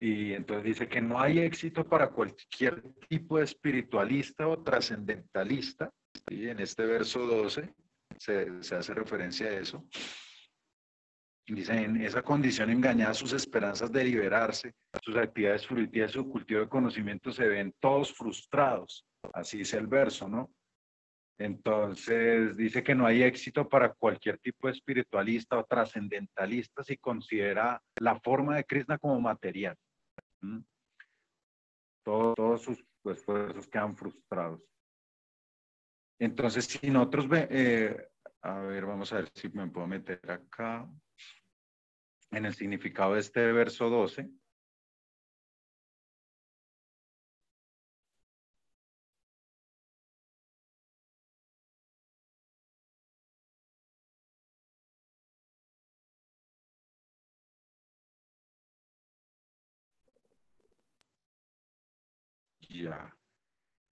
Y entonces dice que no hay éxito para cualquier tipo de espiritualista o trascendentalista. ¿sí? En este verso 12 se, se hace referencia a eso. Dice, en esa condición engañada sus esperanzas de liberarse, sus actividades fruitivas, su cultivo de conocimiento se ven todos frustrados. Así dice el verso, ¿no? Entonces dice que no hay éxito para cualquier tipo de espiritualista o trascendentalista si considera la forma de Krishna como material. ¿Mm? Todo- todos sus esfuerzos quedan frustrados. Entonces, si nosotros eh, a ver, vamos a ver si me puedo meter acá en el significado de este verso 12. Ya.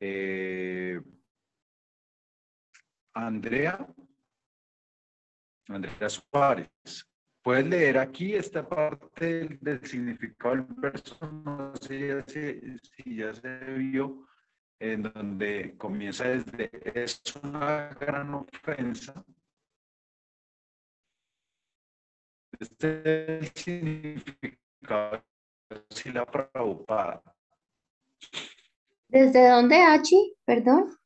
Eh, Andrea, Andrea Suárez, ¿puedes leer aquí esta parte del, significado del verso? No sé si ya se vio, en donde comienza desde, es una gran ofensa. Este es el significado de la Prabhupada. ¿Desde dónde, Hachi? Perdón.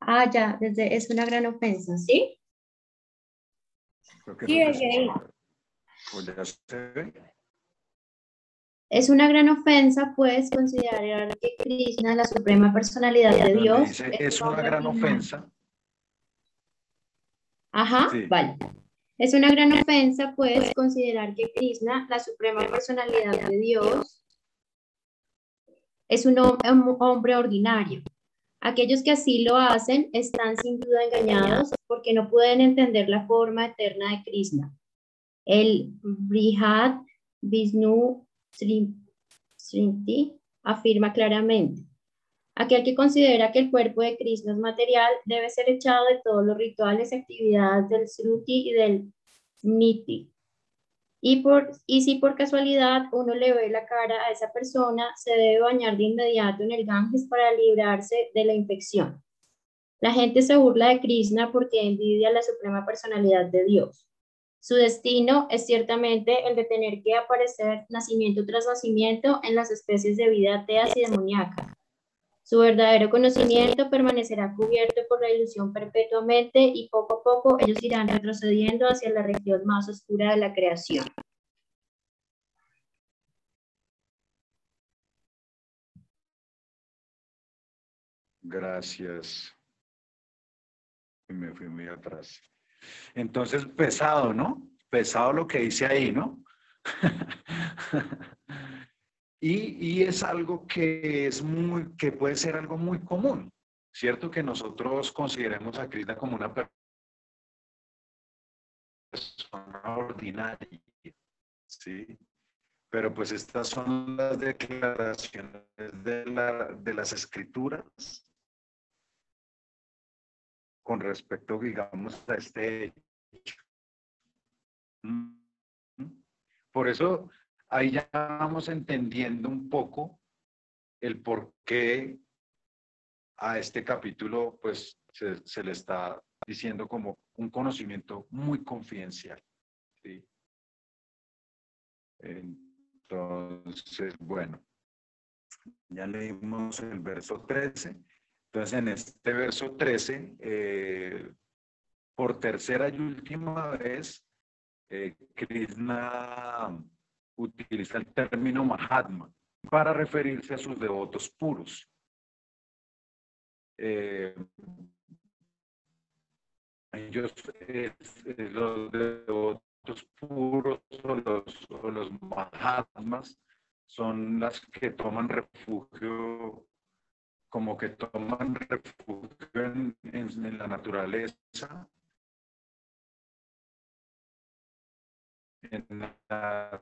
Ah, ya, desde es una gran ofensa, ¿sí? Es una gran ofensa, pues, considerar que Krishna, la suprema personalidad de Dios, dice, es es un una gran ordinario". ofensa. Ajá, Sí. vale. Es una gran ofensa, pues, considerar que Krishna, la suprema personalidad de Dios, es un hom- un hombre ordinario. Aquellos que así lo hacen están sin duda engañados porque no pueden entender la forma eterna de Krishna. El Brihad Vishnu Sri- Srimati afirma claramente, aquel que considera que el cuerpo de Krishna es material debe ser echado de todos los rituales y actividades del Sruti y del Niti. Y, por, y si por casualidad uno le ve la cara a esa persona, se debe bañar de inmediato en el Ganges para librarse de la infección. La gente se burla de Krishna porque envidia la suprema personalidad de Dios. Su destino es ciertamente el de tener que aparecer nacimiento tras nacimiento en las especies de vida ateas y demoníacas. Su verdadero conocimiento permanecerá cubierto por la ilusión perpetuamente y poco a poco ellos irán retrocediendo hacia la región más oscura de la creación. Gracias. Me fui muy atrás. Entonces, pesado, ¿no? Pesado lo que dice ahí, ¿no? y, y es algo que es muy, que puede ser algo muy común, ¿cierto? Que nosotros consideremos a Krishna como una per- persona ordinaria, ¿sí? Pero pues estas son las declaraciones de, la- de las escrituras con respecto, digamos, a este hecho. Mm. Por eso ahí ya vamos entendiendo un poco el por qué a este capítulo pues se, le está diciendo como un conocimiento muy confidencial. Entonces, bueno, ya leímos el verso 13. Entonces, en este verso 13, eh, por tercera y última vez, eh, Krishna utiliza el término Mahatma para referirse a sus devotos puros. Eh, ellos, eh, los devotos puros o los, o los Mahatmas son las que toman refugio, como que toman refugio en la naturaleza, en la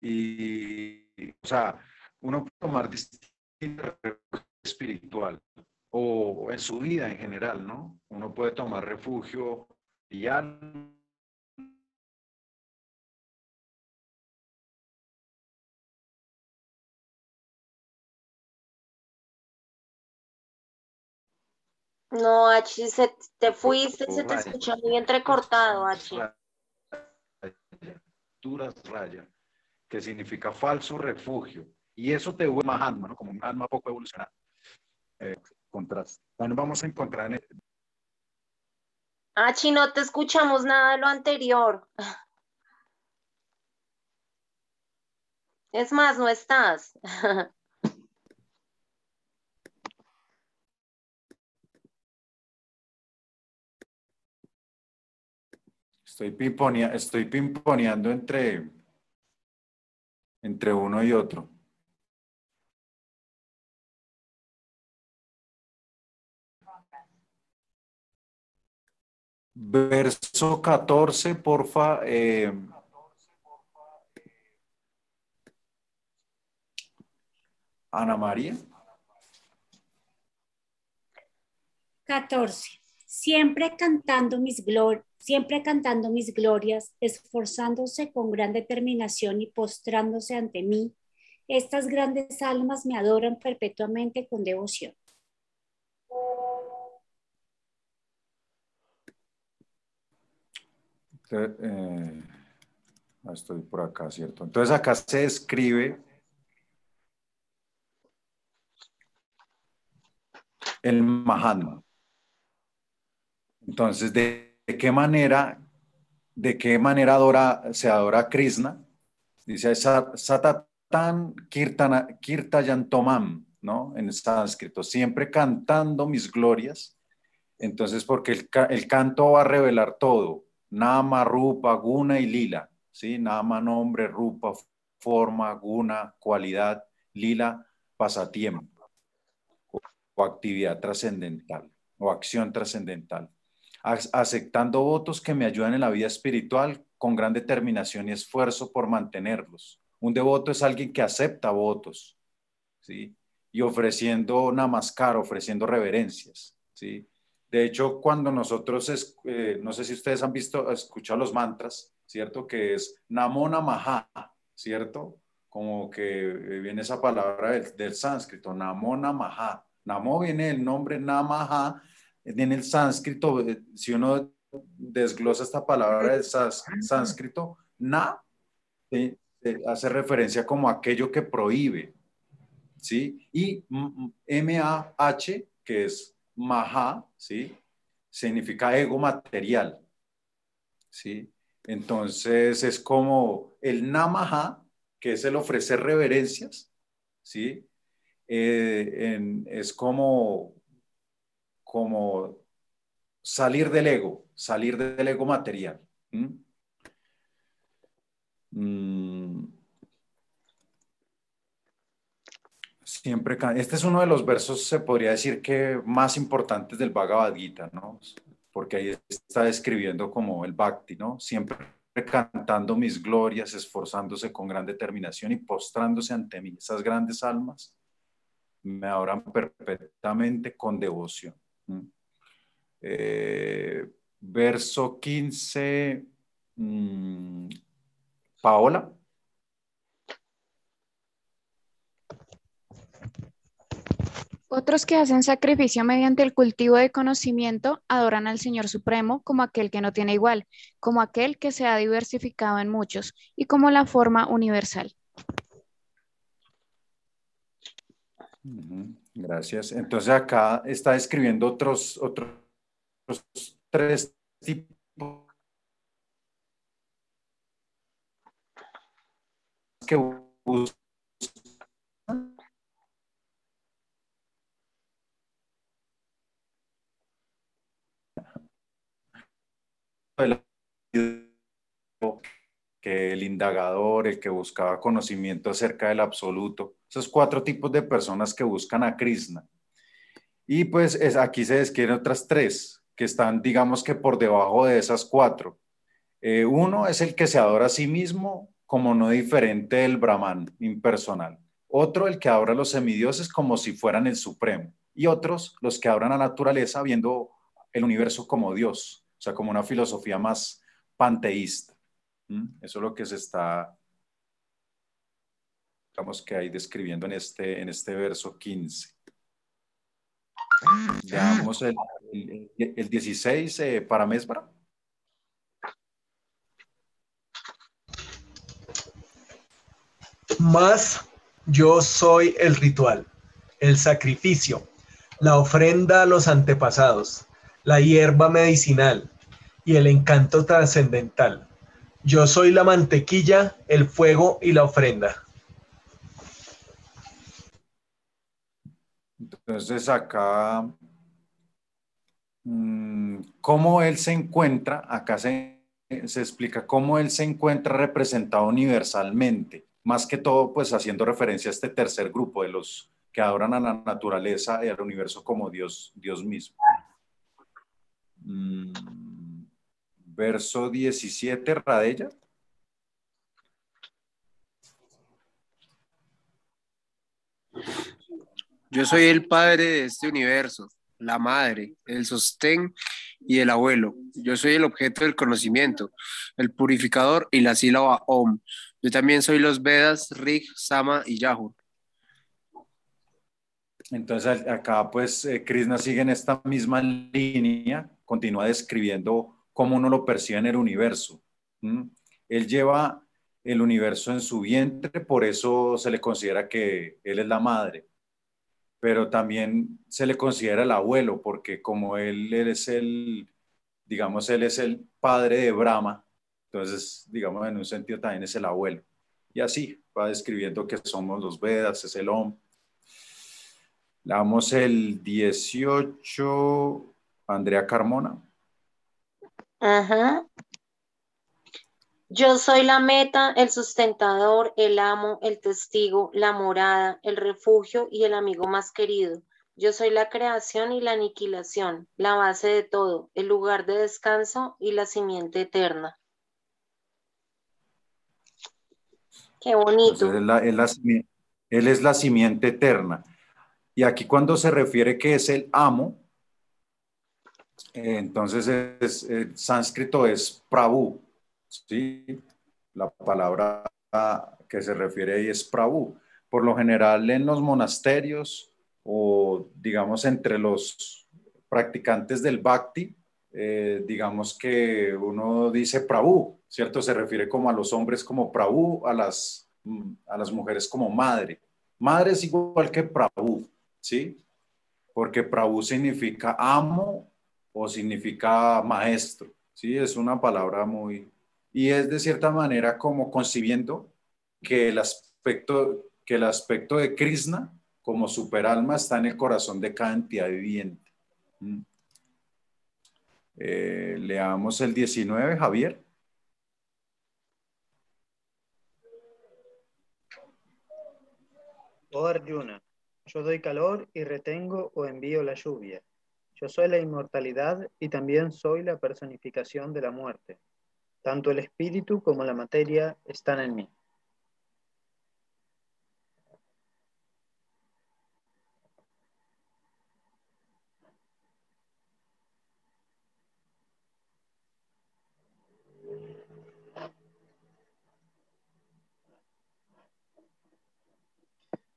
Y, o sea, uno puede tomar distintos refugio espiritual o en su vida en general, ¿no? Uno puede tomar refugio y No, Achi, se, te fuiste, se te escucha muy entrecortado, Achi. duras raya, que significa falso refugio. Y eso te vuelve más alma, ¿no? Como un alma poco evolucionada. Eh, contraste. Bueno, vamos a encontrar en el- Achi, no te escuchamos nada de lo anterior. Es más, no estás. Estoy, pimponea- estoy pimponeando entre, entre uno y otro. Verso 14, porfa. eh, Ana María. 14. Siempre cantando mis siempre cantando mis glorias, esforzándose con gran determinación y postrándose ante mí, estas grandes almas me adoran perpetuamente con devoción. Eh, ah, estoy por acá, ¿cierto? Entonces acá se escribe el Mahatma. Entonces, ¿de, qué manera, de qué manera adora, se adora a Krishna? Dice Sa- Satatan Kirtana, Kirtayantomam, ¿no? En sánscrito, siempre cantando mis glorias. Entonces, porque el, el canto va a revelar todo, Nama, Rupa, Guna y Lila, ¿sí? Nama, nombre, Rupa, forma, Guna, cualidad, Lila, pasatiempo o actividad trascendental o acción trascendental. Ac- Aceptando votos que me ayudan en la vida espiritual con gran determinación y esfuerzo por mantenerlos. Un devoto es alguien que acepta votos, ¿sí? Y ofreciendo namaskar, ofreciendo reverencias, ¿sí? De hecho, cuando nosotros, es- eh, no sé si ustedes han visto, escuchado los mantras, ¿cierto? Que es Namo Namaha, ¿cierto? Como que eh, viene esa palabra del, del sánscrito, Namo Namaha. Namo viene del nombre Namaha, en el sánscrito, eh, si uno desglosa esta palabra del sás- sánscrito, Na. Eh, hace referencia como aquello que prohíbe, ¿sí? Y M-A-H, que es Maha, ¿sí? Significa ego material, ¿sí? Entonces es como el Namaha, que es el ofrecer reverencias, ¿sí? Eh, en- es como, como salir del ego, salir del ego material. Mm. siempre, este es uno de los versos, se podría decir que más importantes del Bhagavad Gita, ¿no? Porque ahí está describiendo como el Bhakti, ¿no? Siempre cantando mis glorias, esforzándose con gran determinación y postrándose ante mí. Esas grandes almas me adoran perpetuamente con devoción. ¿Mm? Eh, verso 15, mm, Paola. Otros que hacen sacrificio mediante el cultivo de conocimiento adoran al Señor Supremo como aquel que no tiene igual, como aquel que se ha diversificado en muchos y como la forma universal. Gracias. Entonces acá está describiendo otros, otros tres tipos que que el indagador, el que buscaba conocimiento acerca del absoluto, esos cuatro tipos de personas que buscan a Krishna. Y pues es, aquí se describen otras tres que están, digamos que por debajo de esas cuatro. Eh, uno es el que se adora a sí mismo como no diferente del Brahman impersonal. Otro, el que adora a los semidioses como si fueran el supremo. Y otros, los que adoran a la naturaleza viendo el universo como Dios, o sea, como una filosofía más panteísta. Eso es lo que se está, digamos que ahí describiendo en este, en este verso 15. Veamos el, el, el 16 eh, para Mesbra. Más yo soy el ritual, el sacrificio, la ofrenda a los antepasados, la hierba medicinal y el encanto trascendental. Yo soy la mantequilla, el fuego y la ofrenda. Entonces acá, mmm, cómo él se encuentra, acá se, se explica cómo él se encuentra representado universalmente, más que todo pues haciendo referencia a este tercer grupo de los que adoran a la naturaleza y al universo como Dios, Dios mismo. Mm, verso 17, Radella. Yo soy el padre de este universo, la madre, el sostén y el abuelo. Yo soy el objeto del conocimiento, el purificador y la sílaba Om. Yo también soy los Vedas, Rig, Sama y Yahoo. Entonces acá pues eh, Krishna sigue en esta misma línea, continúa describiendo cómo uno lo percibe en el universo. Él lleva el universo en su vientre, por eso se le considera que él es la madre, pero también se le considera el abuelo, porque como él, él es el, digamos, él es el padre de Brahma, entonces, digamos, en un sentido también es el abuelo. Y así va describiendo que somos los Vedas, es el hombre. Le damos el 18, Andrea Carmona. Ajá. Yo soy la meta, el sustentador, el amo, el testigo, la morada, el refugio y el amigo más querido. Yo soy la creación y la aniquilación, la base de todo, el lugar de descanso y la simiente eterna. Qué bonito. Él, la, él, la, él es la simiente eterna. Y aquí cuando se refiere que es el amo, entonces es, el sánscrito es Prabhu, ¿sí? La palabra que se refiere ahí es Prabhu. Por lo general en los monasterios o digamos entre los practicantes del Bhakti, eh, digamos que uno dice Prabhu, ¿cierto? Se refiere como a los hombres como Prabhu, a las, a las mujeres como madre. Madre es igual que Prabhu, ¿sí? Porque Prabhu significa amo o significa maestro, ¿sí? Es una palabra muy... Y es de cierta manera como concibiendo que el aspecto, que el aspecto de Krishna como superalma está en el corazón de cada entidad viviente. ¿Mm? Eh, leamos el 19, Javier. Oh Arjuna, Yo doy calor y retengo o envío la lluvia. Yo soy la inmortalidad y también soy la personificación de la muerte. Tanto el espíritu como la materia están en mí.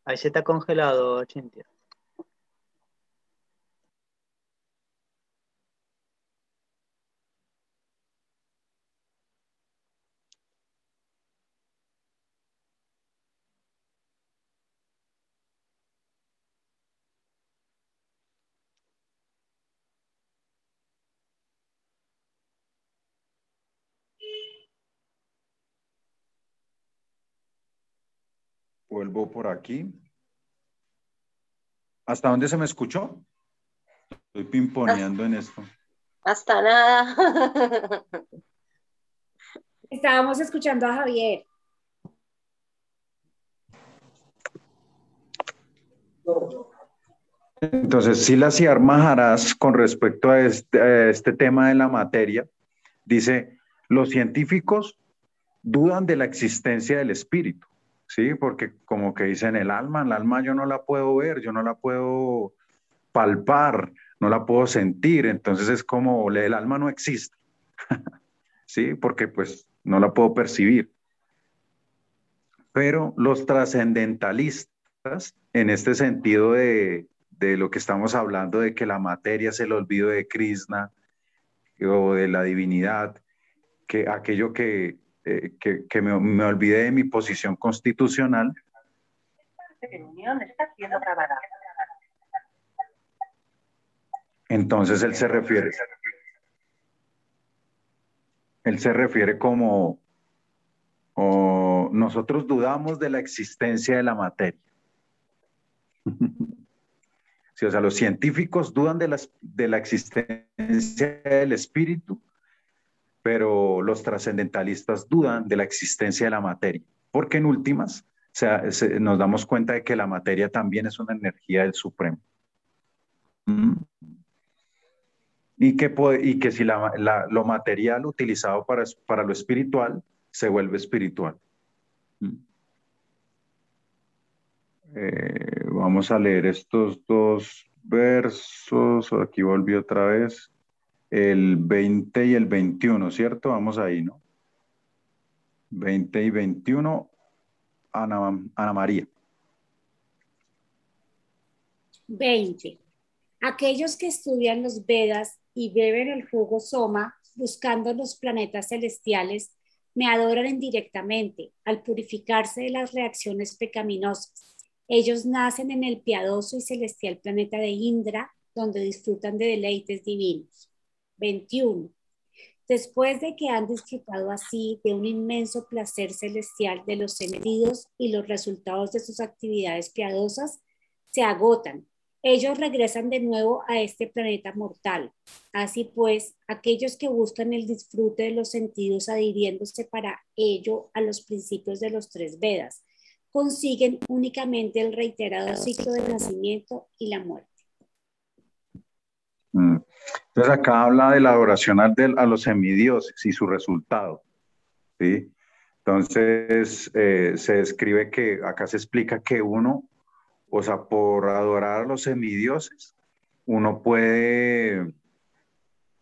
Ahí se está congelado, Chintia. Vuelvo por aquí. ¿Hasta dónde se me escuchó? Estoy pimponeando en esto. Hasta nada. Estábamos escuchando a Javier. Entonces, Silas y Maharaj, con respecto a este, a este tema de la materia, dice, los científicos dudan de la existencia del espíritu. ¿Sí? Porque como que dicen el alma, el alma yo no la puedo ver, yo no la puedo palpar, no la puedo sentir, entonces es como el alma no existe, ¿sí? Porque pues no la puedo percibir. Pero los trascendentalistas, en este sentido de, de lo que estamos hablando, de que la materia es el olvido de Krishna o de la divinidad, que aquello que eh, que, me, me, olvidé de mi posición constitucional. Entonces él se refiere, él se refiere como o nosotros dudamos de la existencia de la materia. Sí, o sea, los científicos dudan de, las, de la existencia del espíritu pero los trascendentalistas dudan de la existencia de la materia, porque en últimas nos damos cuenta de que la materia también es una energía del Supremo. ¿Mm? Y, que, y que si lo material utilizado para, para lo espiritual se vuelve espiritual. ¿Mm? Eh, vamos a leer estos dos versos. Aquí volví otra vez el 20 y el 21, ¿cierto? Vamos ahí, ¿no? 20 y 21, Ana, María. 20. Aquellos que estudian los Vedas y beben el jugo Soma buscando los planetas celestiales me adoran indirectamente al purificarse de las reacciones pecaminosas. Ellos nacen en el piadoso y celestial planeta de Indra, donde disfrutan de deleites divinos. 21. Después de que han disfrutado así de un inmenso placer celestial de los sentidos y los resultados de sus actividades piadosas, se agotan. Ellos regresan de nuevo a este planeta mortal. Así pues, aquellos que buscan el disfrute de los sentidos adhiriéndose para ello a los principios de los tres Vedas, consiguen únicamente el reiterado ciclo del nacimiento y la muerte. Mm. Entonces acá habla de la adoración a, los semidioses y su resultado. ¿sí? Entonces eh, se describe que acá se explica que uno, o sea, por adorar a los semidioses, uno puede,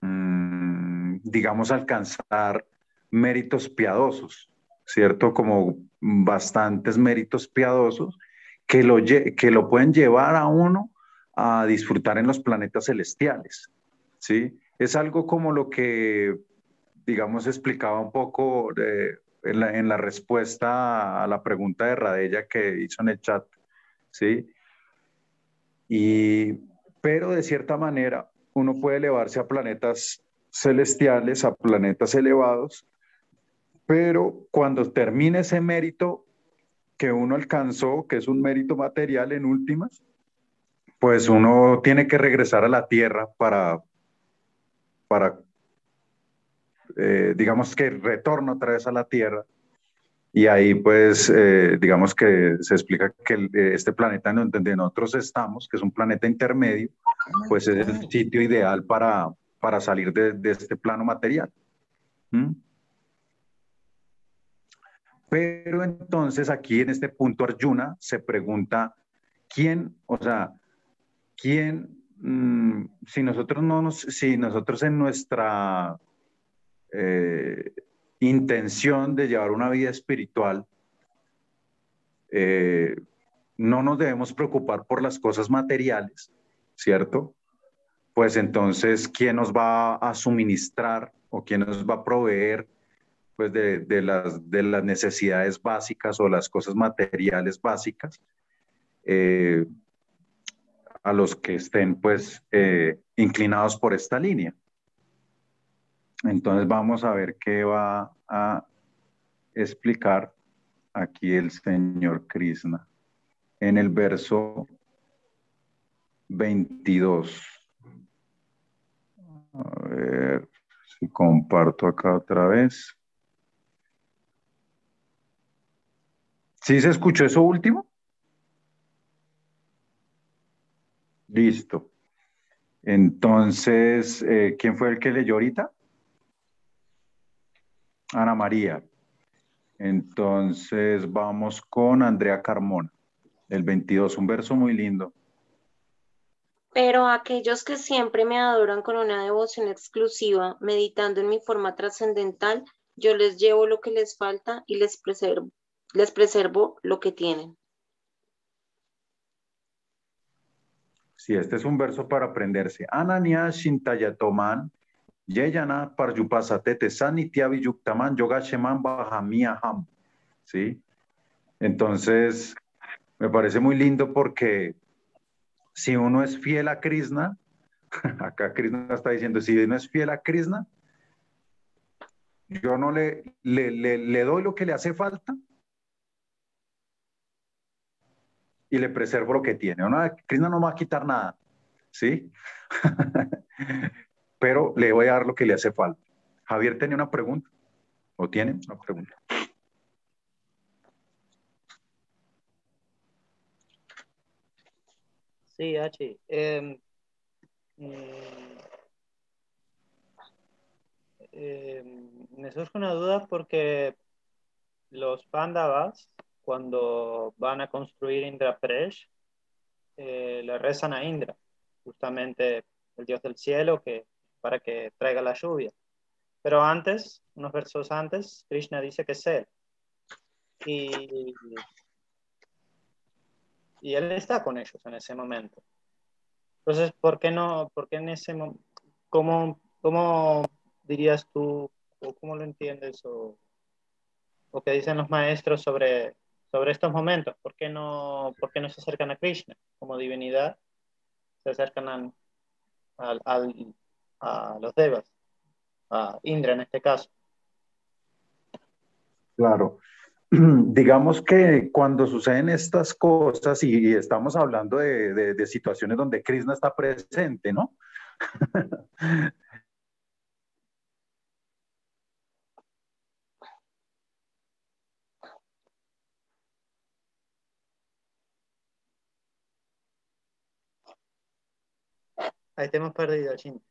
mm, digamos, alcanzar méritos piadosos, ¿cierto? Como bastantes méritos piadosos que lo, que lo pueden llevar a uno a disfrutar en los planetas celestiales. ¿sí? Es algo como lo que, digamos, explicaba un poco en, la, respuesta a la pregunta de Radella que hizo en el chat, ¿sí? Y, pero de cierta manera, uno puede elevarse a planetas celestiales, a planetas elevados, pero cuando termine ese mérito que uno alcanzó, que es un mérito material en últimas, pues uno tiene que regresar a la Tierra para, para, eh, digamos que retorno otra vez a la tierra Y ahí, pues, eh, digamos que se explica que eh, este planeta en donde nosotros estamos, que es un planeta intermedio, pues es el sitio ideal para, para salir de, de este plano material. ¿Mm? Pero entonces aquí en este punto Arjuna se pregunta, ¿quién, o sea, quién, mm, si nosotros no nos, si nosotros en nuestra eh, intención de llevar una vida espiritual, eh, no nos debemos preocupar por las cosas materiales, ¿cierto? Pues entonces, ¿quién nos va a suministrar o quién nos va a proveer pues de, las necesidades básicas o las cosas materiales básicas eh, a los que estén pues eh, inclinados por esta línea? Entonces vamos a ver qué va a explicar aquí el señor Krishna en el verso 22. A ver si comparto acá otra vez. ¿Sí se escuchó eso último? Listo. Entonces, eh, ¿quién fue el que leyó ahorita? Ana María. Entonces vamos con Andrea Carmona, el 22, un verso muy lindo. Pero aquellos que siempre me adoran con una devoción exclusiva, meditando en mi forma trascendental, yo les llevo lo que les falta y les preservo, les preservo lo que tienen. Sí, este es un verso para aprenderse. Anania Shintayatoman, Yeyana Parjupasatete Sanityavi Yuktaman Yogasheman Bahamiyaham. ¿Sí? Entonces, me parece muy lindo porque si uno es fiel a Krishna, acá Krishna está diciendo, si uno es fiel a Krishna, yo no le, le, le doy lo que le hace falta y le preservo lo que tiene. No, Krishna no me va a quitar nada, ¿sí? Pero le voy a dar lo que le hace falta. Javier tenía una pregunta, ¿o tiene una pregunta? Sí, Hachi. Eh, mm, eh, me surge una duda porque los Pandavas, cuando van a construir Indrapresh, eh, le rezan a Indra, justamente el dios del cielo, que, para que traiga la lluvia. Pero antes, unos versos antes, Krishna dice que es él. Y, y él está con ellos en ese momento. Entonces, ¿por qué no, por qué en ese momento, cómo, cómo dirías tú, o cómo lo entiendes, o, o qué dicen los maestros sobre, sobre estos momentos? ¿Por qué, no, ¿Por qué no se acercan a Krishna como divinidad? Se acercan a, a, a, a los devas, a Indra en este caso. Claro. Digamos que cuando suceden estas cosas y, y estamos hablando de, de, de, situaciones donde Krishna está presente, ¿no? Ahí te hemos perdido, Chin.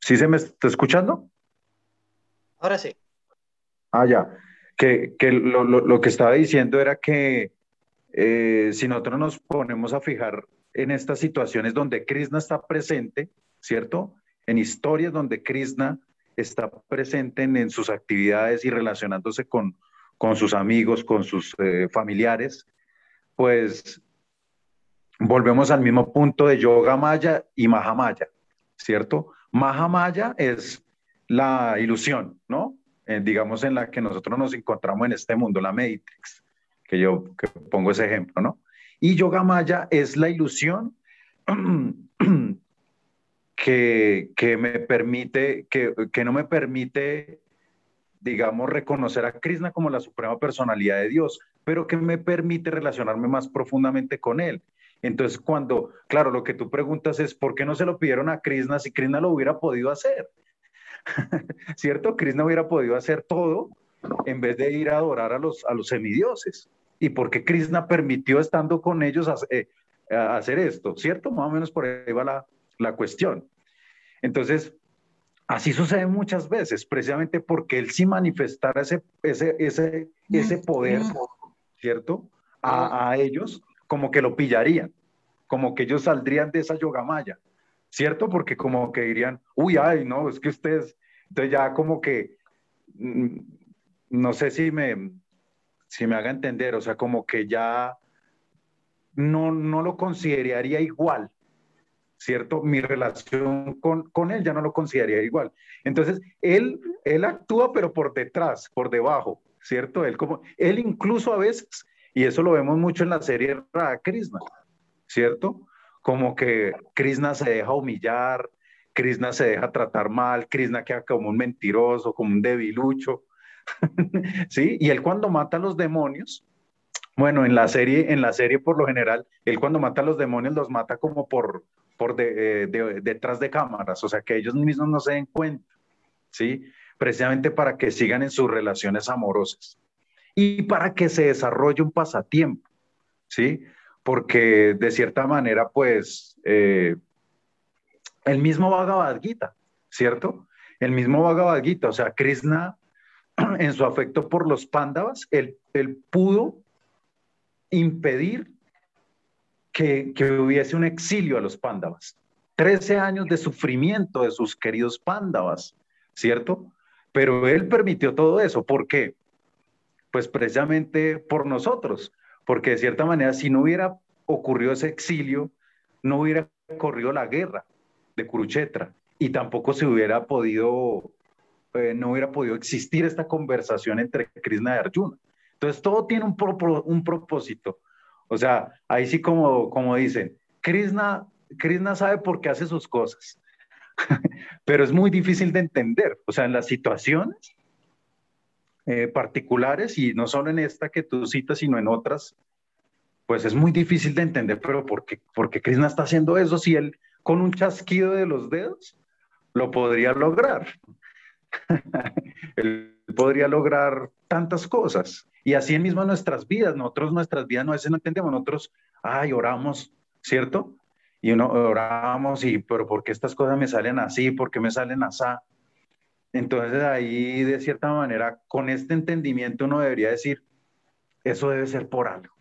¿Sí se me está escuchando? Ahora sí. Ah, ya. Que, que lo, lo, lo, que estaba diciendo era que eh, si nosotros nos ponemos a fijar en estas situaciones donde Krishna está presente, ¿cierto? En historias donde Krishna está presente en, en sus actividades y relacionándose con, con sus amigos, con sus eh, familiares, pues volvemos al mismo punto de Yoga Maya y Mahamaya, ¿cierto? Mahamaya es la ilusión, ¿no? Eh, digamos en la que nosotros nos encontramos en este mundo, la Matrix, que yo que pongo ese ejemplo, ¿no? Y Yoga Maya es la ilusión que, que me permite, que, que no me permite, digamos, reconocer a Krishna como la suprema personalidad de Dios, pero que me permite relacionarme más profundamente con él. Entonces, cuando, claro, lo que tú preguntas es, ¿por qué no se lo pidieron a Krishna si Krishna lo hubiera podido hacer? ¿cierto? Krishna hubiera podido hacer todo en vez de ir a adorar a los, a los semidioses. ¿Y por qué Krishna permitió estando con ellos eh, hacer esto? ¿Cierto? Más o menos por ahí va la, la cuestión. Entonces, así sucede muchas veces, precisamente porque él sí manifestara ese, ese, ese, ese poder, ¿cierto? A, a ellos, como que lo pillarían, como que ellos saldrían de esa yogamaya, ¿cierto? Porque como que dirían, uy, ay, no, es que ustedes, entonces ya como que, mm, no sé si me, si me haga entender, o sea, como que ya no, no lo consideraría igual, ¿cierto? Mi relación con, con, él ya no lo consideraría igual. Entonces, él, él actúa, pero por detrás, por debajo, ¿cierto? Él, como, él incluso a veces, y eso lo vemos mucho en la serie Krishna, ¿cierto? Como que Krishna se deja humillar, Krishna se deja tratar mal, Krishna queda como un mentiroso, como un debilucho, ¿sí? Y él cuando mata a los demonios, bueno, en la serie, en la serie por lo general, él cuando mata a los demonios los mata como por, por de, detrás de cámaras, o sea, que ellos mismos no se den cuenta, ¿sí? Precisamente para que sigan en sus relaciones amorosas y para que se desarrolle un pasatiempo, ¿sí? Porque de cierta manera, pues, eh, el mismo Bhagavad ¿cierto? El mismo Bhagavad o sea, Krishna en su afecto por los pándavas, él, él pudo impedir que, que, hubiese un exilio a los pándavas. Trece años de sufrimiento de sus queridos pándavas, ¿cierto? Pero él permitió todo eso. ¿Por qué? Pues precisamente por nosotros, porque de cierta manera si no hubiera ocurrido ese exilio, no hubiera ocurrido la guerra de Kuruchetra y tampoco se hubiera podido eh, no hubiera podido existir esta conversación entre Krishna y Arjuna. Entonces, todo tiene un, pro, un propósito. O sea, ahí sí como, como dicen, Krishna, Krishna sabe por qué hace sus cosas, pero es muy difícil de entender. O sea, en las situaciones eh, particulares, y no solo en esta que tú citas, sino en otras, pues es muy difícil de entender, pero ¿por qué, por qué Krishna está haciendo eso si él con un chasquido de los dedos lo podría lograr? Él podría lograr tantas cosas. Y así en mismo nuestras vidas, nosotros nuestras vidas no a no entendemos, nosotros, ay, oramos, ¿cierto? Y uno oramos y, pero ¿por qué estas cosas me salen así? ¿Por qué me salen así? Entonces ahí, de cierta manera, con este entendimiento uno debería decir, eso debe ser por algo.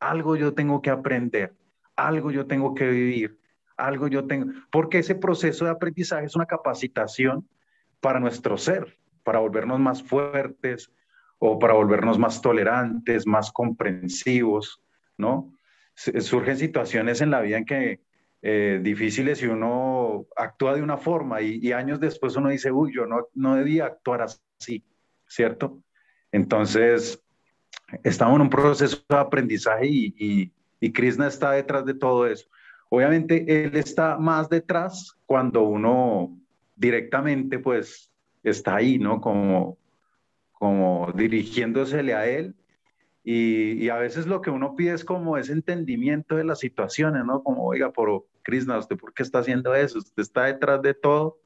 Algo yo tengo que aprender, algo yo tengo que vivir, algo yo tengo, porque ese proceso de aprendizaje es una capacitación para nuestro ser, para volvernos más fuertes o para volvernos más tolerantes, más comprensivos, ¿no? Surgen situaciones en la vida en que eh, difíciles y uno actúa de una forma y, años después uno dice, uy, yo no, no debía actuar así, ¿cierto? Entonces, estamos en un proceso de aprendizaje y, y, y Krishna está detrás de todo eso. Obviamente, él está más detrás cuando uno directamente pues está ahí, ¿no? Como, como dirigiéndosele a él. Y, y, a veces lo que uno pide es como ese entendimiento de las situaciones, ¿no? Como, oiga, por Krishna, ¿usted por qué está haciendo eso? Usted está detrás de todo,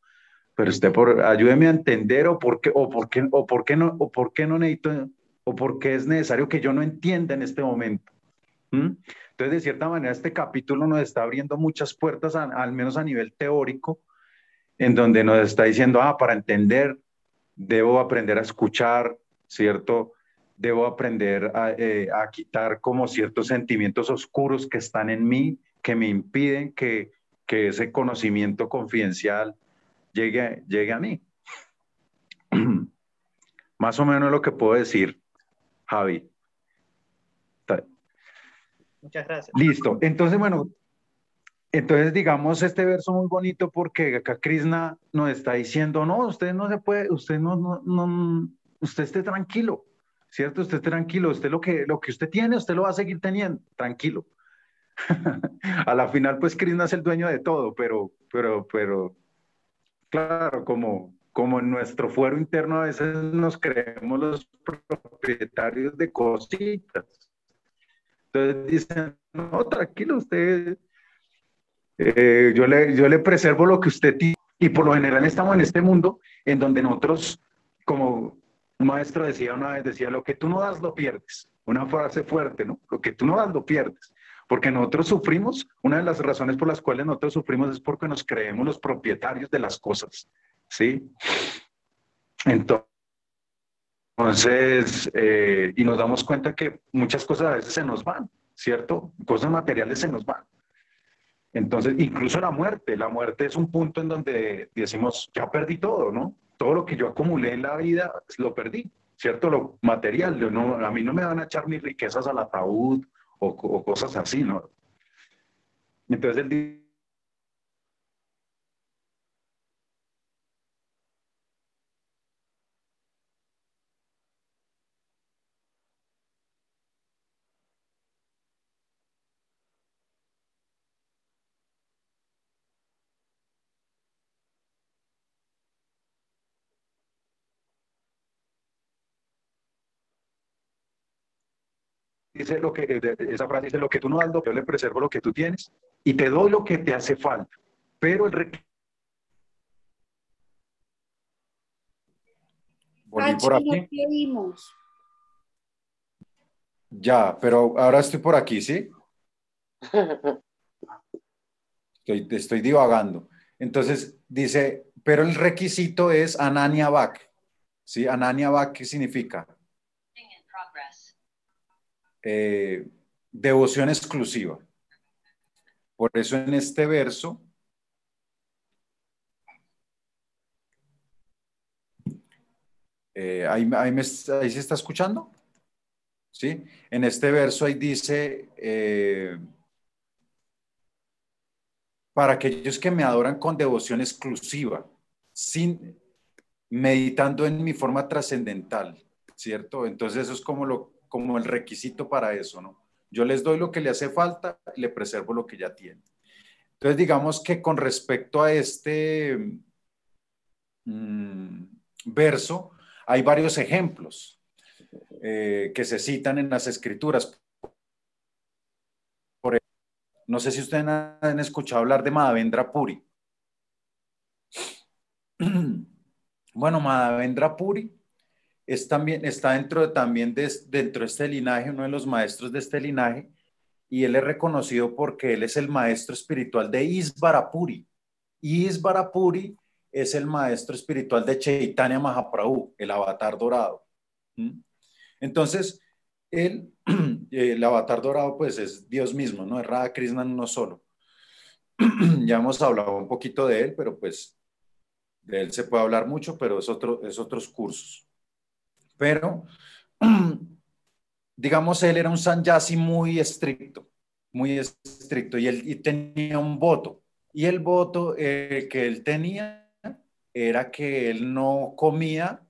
pero usted por, ayúdeme a entender o por qué, o por qué, o por qué no, o por qué no necesito, o por qué es necesario que yo no entienda en este momento. Entonces, de cierta manera, este capítulo nos está abriendo muchas puertas, al menos a nivel teórico, en donde nos está diciendo, ah, para entender, debo aprender a escuchar, ¿cierto? Debo aprender a, eh, a, quitar como ciertos sentimientos oscuros que están en mí, que me impiden que, que ese conocimiento confidencial llegue, llegue a mí. Más o menos lo que puedo decir, Javi. Muchas gracias. Listo. Entonces, bueno, entonces, digamos, este verso muy bonito porque acá Krishna nos está diciendo, no, usted no se puede, usted no, no, no, usted esté tranquilo, ¿cierto? Usted tranquilo, usted lo que, lo que usted tiene, usted lo va a seguir teniendo, tranquilo. a la final, pues Krishna es el dueño de todo, pero, pero, pero, claro, como, como en nuestro fuero interno a veces nos creemos los propietarios de cositas. Entonces dicen, no, tranquilo, usted eh, yo, le, yo le preservo lo que usted tiene, Y por lo general estamos en este mundo en donde nosotros, como un maestro decía una vez, decía, lo que tú no das lo pierdes. Una frase fuerte, ¿no? Lo que tú no das lo pierdes. Porque nosotros sufrimos, una de las razones por las cuales nosotros sufrimos es porque nos creemos los propietarios de las cosas, ¿sí? Entonces, eh, y nos damos cuenta que muchas cosas a veces se nos van, ¿cierto? Cosas materiales se nos van. Entonces, incluso la muerte, la muerte es un punto en donde decimos, ya perdí todo, ¿no? Todo lo que yo acumulé en la vida, lo perdí, ¿cierto? Lo material, a mí no me van a echar mis riquezas al ataúd o, o cosas así, ¿no? Entonces él dice lo que, esa frase dice, lo que tú no das, yo le preservo lo que tú tienes y te doy lo que te hace falta. Pero el Volví por aquí. Ya, pero ahora estoy por aquí, ¿sí? Estoy, estoy divagando. Entonces dice, pero el requisito es Anania Bak. ¿Sí? Anania Bak, ¿qué significa? Eh, devoción exclusiva. Por eso en este verso, eh, ahí, se está escuchando? ¿Sí? En este verso ahí dice, eh, para aquellos que me adoran con devoción exclusiva, sin meditando en mi forma trascendental, ¿cierto? Entonces eso es como lo como el requisito para eso, ¿no? Yo les doy lo que le hace falta y le preservo lo que ya tiene. Entonces, digamos que con respecto a este mm, verso, hay varios ejemplos eh, que se citan en las escrituras. No sé si ustedes han escuchado hablar de Madhavendra Puri. Bueno, Madhavendra Puri es también, está dentro también de, dentro de este linaje, uno de los maestros de este linaje, y él es reconocido porque él es el maestro espiritual de Isvarapuri. Isvarapuri es el maestro espiritual de Chaitanya Mahaprabhu, el avatar dorado. Entonces, él, el avatar dorado, pues es Dios mismo, ¿no? Es Radha Krishna no solo. ya hemos hablado un poquito de él, pero pues de él se puede hablar mucho, pero es, otro, es otros cursos. Pero, digamos, él era un sanyasi muy estricto, muy estricto, y él tenía un voto. Y el voto eh, que él tenía era que él no comía,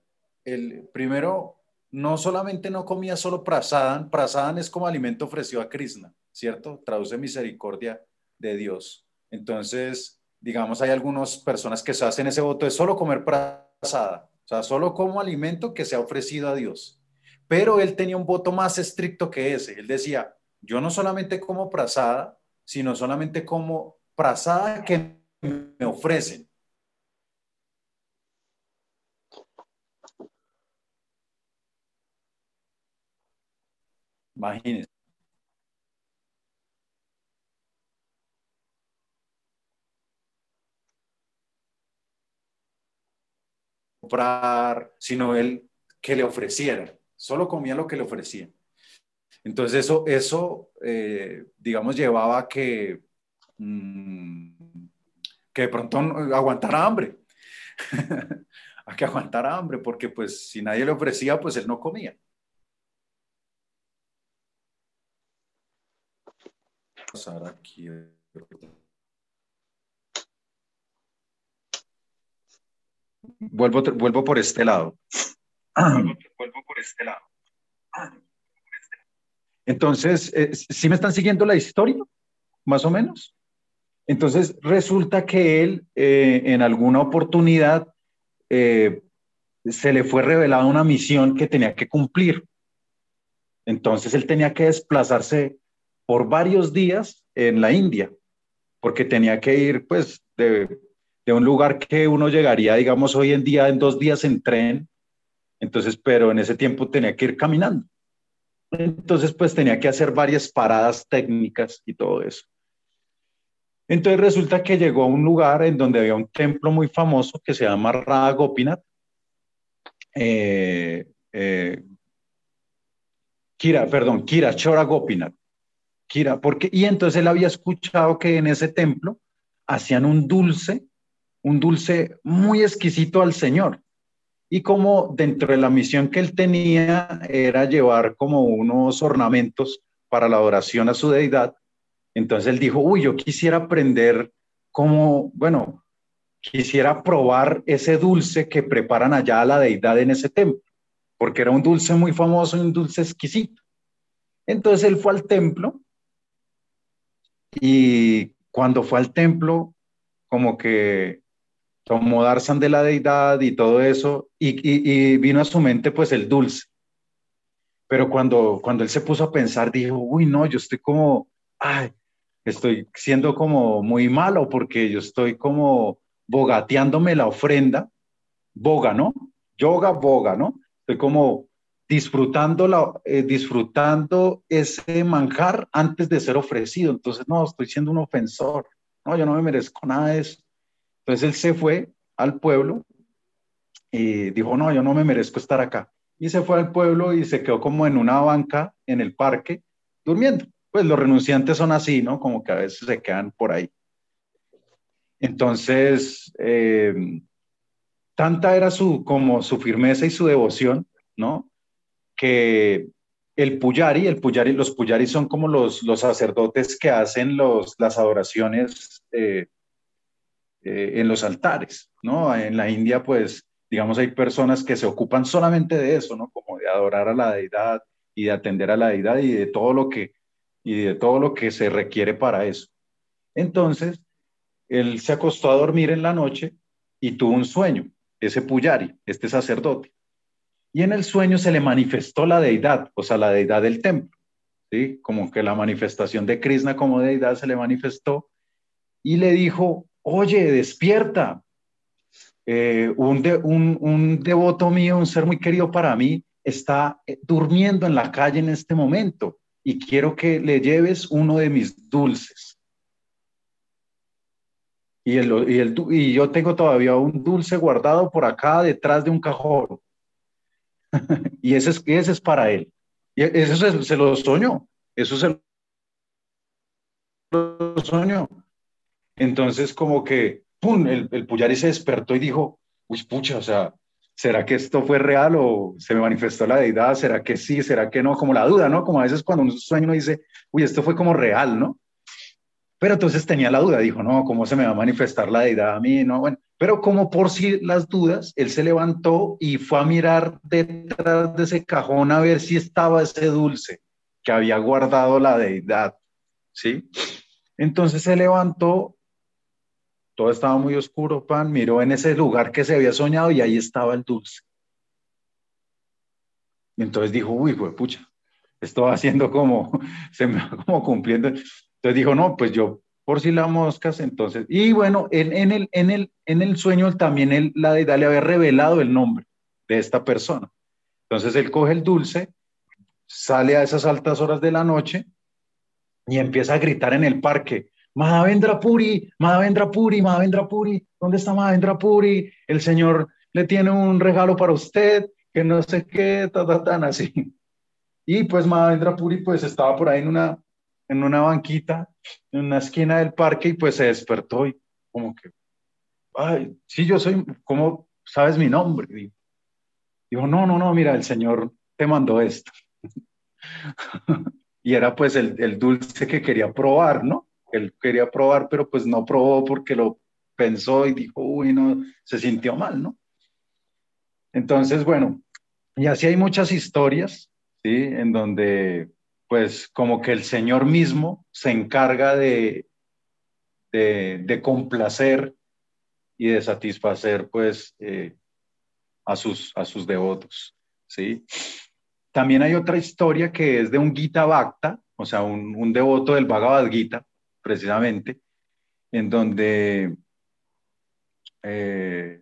el, primero, no solamente no comía solo prasadan, prasadan es como alimento ofrecido a Krishna, ¿cierto? Traduce misericordia de Dios. Entonces, digamos, hay algunas personas que se hacen ese voto de solo comer prasada. O sea, solo como alimento que se ha ofrecido a Dios. Pero él tenía un voto más estricto que ese. Él decía, yo no solamente como prasada, sino solamente como prasada que me ofrecen. Imagínense. Comprar, sino él que le ofreciera. Solo comía lo que le ofrecían. Entonces eso, eso eh, digamos, llevaba a que, mm, que de pronto aguantara hambre. a que aguantara hambre, porque pues si nadie le ofrecía, pues él no comía. Pasar aquí. Vuelvo, vuelvo por este lado. Vuelvo por este lado. Entonces, eh, ¿sí me están siguiendo la historia? Más o menos. Entonces, resulta que él eh, en alguna oportunidad eh, se le fue revelada una misión que tenía que cumplir. Entonces, él tenía que desplazarse por varios días en la India, porque tenía que ir, pues, de, de un lugar que uno llegaría, digamos, hoy en día en dos días en tren, entonces, pero en ese tiempo tenía que ir caminando. Entonces, pues tenía que hacer varias paradas técnicas y todo eso. Entonces resulta que llegó a un lugar en donde había un templo muy famoso que se llama Radha Gopinath. Eh, eh, Kira, perdón, Kira Chora Gopinath. Kira, porque, y entonces él había escuchado que en ese templo hacían un dulce, un dulce muy exquisito al Señor. Y como dentro de la misión que él tenía era llevar como unos ornamentos para la adoración a su deidad, entonces él dijo, uy, yo quisiera aprender cómo, bueno, quisiera probar ese dulce que preparan allá a la deidad en ese templo, porque era un dulce muy famoso y un dulce exquisito. Entonces él fue al templo y cuando fue al templo, como que tomó Darzan de la deidad y todo eso, y, vino a su mente pues el dulce. Pero cuando, cuando él se puso a pensar, dijo, uy, no, yo estoy como, ay, estoy siendo como muy malo porque yo estoy como bogateándome la ofrenda, boga, ¿no? Yoga, boga, ¿no? Estoy como disfrutando, la, eh, disfrutando ese manjar antes de ser ofrecido. Entonces, no, estoy siendo un ofensor. No, yo no me merezco nada de eso. Entonces él se fue al pueblo y dijo, no, yo no me merezco estar acá. Y se fue al pueblo y se quedó como en una banca en el parque durmiendo. Pues los renunciantes son así, ¿no? Como que a veces se quedan por ahí. Entonces, eh, tanta era su, como su firmeza y su devoción, ¿no? Que el puyari, el puyari, los puyari son como los, los sacerdotes que hacen los, las adoraciones eh, eh, en los altares, ¿no? En la India, pues, digamos, hay personas que se ocupan solamente de eso, ¿no? Como de adorar a la deidad y de atender a la deidad y de todo lo que, y de todo lo que se requiere para eso. Entonces, él se acostó a dormir en la noche y tuvo un sueño, ese Puyari, este sacerdote. Y en el sueño se le manifestó la deidad, o sea, la deidad del templo, ¿sí? Como que la manifestación de Krishna como deidad se le manifestó y le dijo, oye, despierta. Eh, un, devoto mío, un ser muy querido para mí, está eh, durmiendo en la calle en este momento y quiero que le lleves uno de mis dulces. Y, el, y, y yo tengo todavía un dulce guardado por acá detrás de un cajón. y ese es, ese es para él. Y eso se, se lo soñó. Eso se lo soñó. Entonces, como que, ¡pum!, el, el Puyari se despertó y dijo, uy, pucha, o sea, ¿será que esto fue real o se me manifestó la deidad? ¿Será que sí? ¿Será que no? Como la duda, ¿no? Como a veces cuando un sueño dice, uy, esto fue como real, ¿no? Pero entonces tenía la duda, dijo, no, ¿cómo se me va a manifestar la deidad a mí? No, bueno, pero como por si las dudas, él se levantó y fue a mirar detrás de ese cajón a ver si estaba ese dulce que había guardado la deidad, ¿sí? Entonces se levantó todo estaba muy oscuro, pan, miró en ese lugar que se había soñado y ahí estaba el dulce. Y entonces dijo, uy, pues pucha, esto haciendo como, se me va como cumpliendo. Entonces dijo, no, pues yo por si la moscas, entonces, y bueno, en, en, el, en, el, en el sueño también él, la deidad le había revelado el nombre de esta persona. Entonces él coge el dulce, sale a esas altas horas de la noche y empieza a gritar en el parque, Mahavendra Puri, Mahavendra Puri, Mahavendra Puri, ¿dónde está Mahavendra Puri? El Señor le tiene un regalo para usted, que no sé qué, ta, tan así. Y pues Mahavendra Puri pues estaba por ahí en una, en una banquita, en una esquina del parque y pues se despertó y como que, ay, sí, yo soy, ¿cómo sabes mi nombre? Dijo, no, no, no, mira, el Señor te mandó esto. y era pues el, el dulce que quería probar, ¿no? Él quería probar, pero pues no probó porque lo pensó y dijo, uy, no, se sintió mal, ¿no? Entonces, bueno, y así hay muchas historias, ¿sí? En donde, pues, como que el Señor mismo se encarga de, de, complacer y de satisfacer, pues, eh, a, sus, a sus devotos, ¿sí? También hay otra historia que es de un Gita Bhakta, o sea, un, un devoto del Bhagavad Gita, precisamente, en donde eh,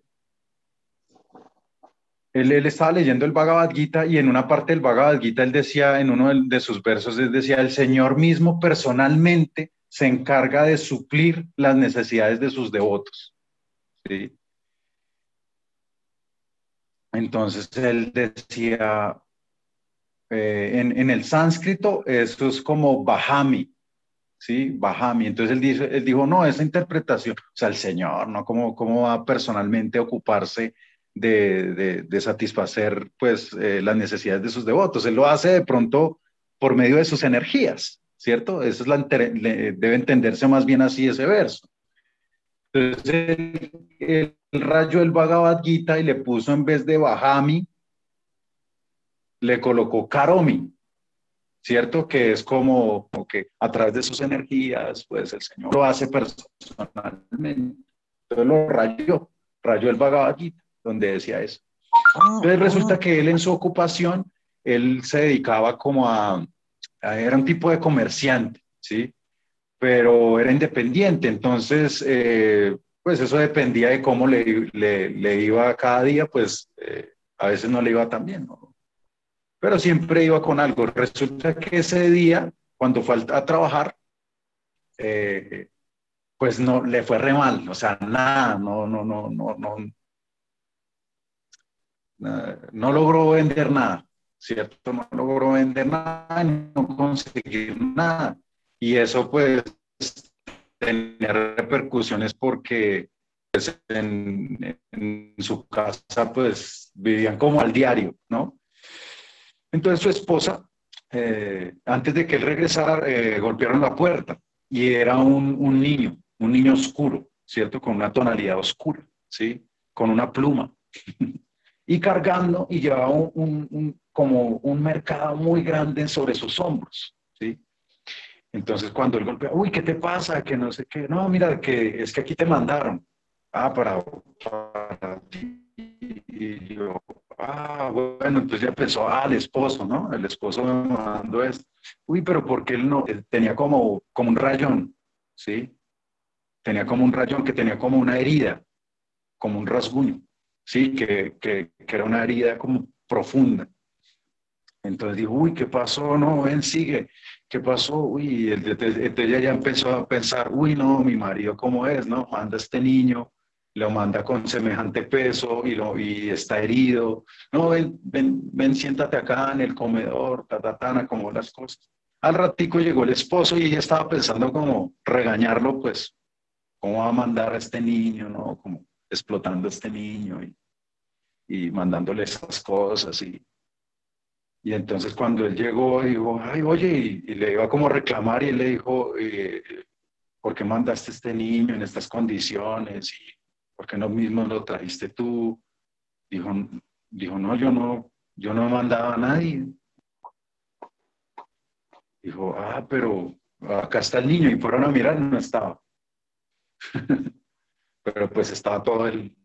él, estaba leyendo el Bhagavad Gita y en una parte del Bhagavad Gita él decía, en uno de, de sus versos, él decía, el Señor mismo personalmente se encarga de suplir las necesidades de sus devotos. ¿sí? Entonces él decía, eh, en, en, el sánscrito eso es como Bahami, ¿sí? Bahami. Entonces él, dice, él dijo, no, esa interpretación, o sea, el Señor, ¿no? ¿Cómo, cómo va personalmente a ocuparse de, de, satisfacer, pues, eh, las necesidades de sus devotos? Él lo hace de pronto por medio de sus energías, ¿cierto? Eso es la, le, debe entenderse más bien así ese verso. Entonces, el, el rayo del Bhagavad Gita y le puso en vez de Bahami, le colocó Karomi, ¿cierto? Que es como, como, que a través de sus energías, pues el Señor lo hace personalmente. Entonces lo rayó, rayó el Bhagavad Gita, donde decía eso. Entonces resulta que él en su ocupación, él se dedicaba como a, a era un tipo de comerciante, ¿sí? Pero era independiente, entonces, eh, pues eso dependía de cómo le, le, le, iba cada día, pues eh, a veces no le iba tan bien, ¿no? Pero siempre iba con algo. Resulta que ese día, cuando fue a trabajar, eh, pues no, le fue re mal, o sea, nada, no, no, no, no, no, no logró vender nada, ¿cierto? No logró vender nada, no conseguir nada. Y eso pues tenía repercusiones porque pues, en, en su casa pues vivían como al diario, ¿no? Entonces su esposa, eh, antes de que él regresara, eh, golpearon la puerta y era un, un, niño, un niño oscuro, ¿cierto? Con una tonalidad oscura, ¿sí? Con una pluma. y cargando y llevaba un, un, como un mercado muy grande sobre sus hombros, ¿sí? Entonces cuando él golpea, uy, ¿qué te pasa? Que no sé qué, no, mira, que es que aquí te mandaron. Ah, para, para ti. Y yo, Ah, bueno, entonces ya pensó, ah, el esposo, ¿no? El esposo me mandó esto. Uy, pero porque él no, tenía como, como un rayón, ¿sí? Tenía como un rayón que tenía como una herida, como un rasguño, ¿sí? Que, que, que era una herida como profunda. Entonces dijo, uy, ¿qué pasó? No, ven, sigue. ¿Qué pasó? Uy, entonces ella ya empezó a pensar, uy, no, mi marido, ¿cómo es? ¿No? Manda este niño lo manda con semejante peso y, lo, y está herido. No, ven, ven, ven, siéntate acá en el comedor, tatatana, como las cosas. Al ratico llegó el esposo y ella estaba pensando como regañarlo, pues, ¿cómo va a mandar a este niño, no? Como explotando a este niño y, y mandándole esas cosas y, y entonces cuando él llegó, dijo, ay, oye, y, y, le iba como a reclamar y él le dijo, eh, ¿por qué mandaste a este niño en estas condiciones? ¿Por qué no mismo lo trajiste tú? Dijo, dijo no, yo no, yo no mandaba a nadie. Dijo, ah, pero acá está el niño y fueron a mirar, no estaba. pero pues estaba todo el,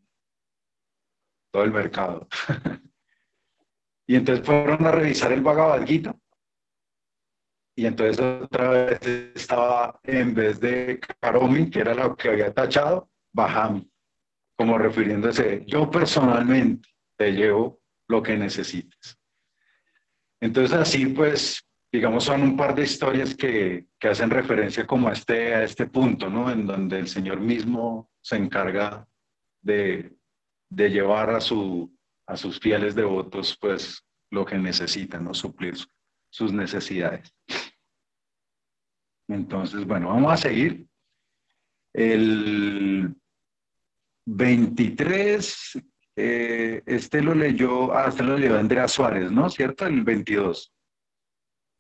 todo el mercado. y entonces fueron a revisar el Bhagavad Gita. Y entonces otra vez estaba, en vez de Karomi, que era lo que había tachado, Bahami como refiriéndose, yo personalmente te llevo lo que necesites. Entonces así pues, digamos, son un par de historias que, que hacen referencia como a este, a este punto, ¿no? En donde el Señor mismo se encarga de, de llevar a, su, a sus fieles devotos pues lo que necesitan, ¿no? Suplir sus necesidades. Entonces, bueno, vamos a seguir. El 23, eh, este lo leyó, ah, este lo leyó Andrea Suárez, ¿no? ¿Cierto? El 22.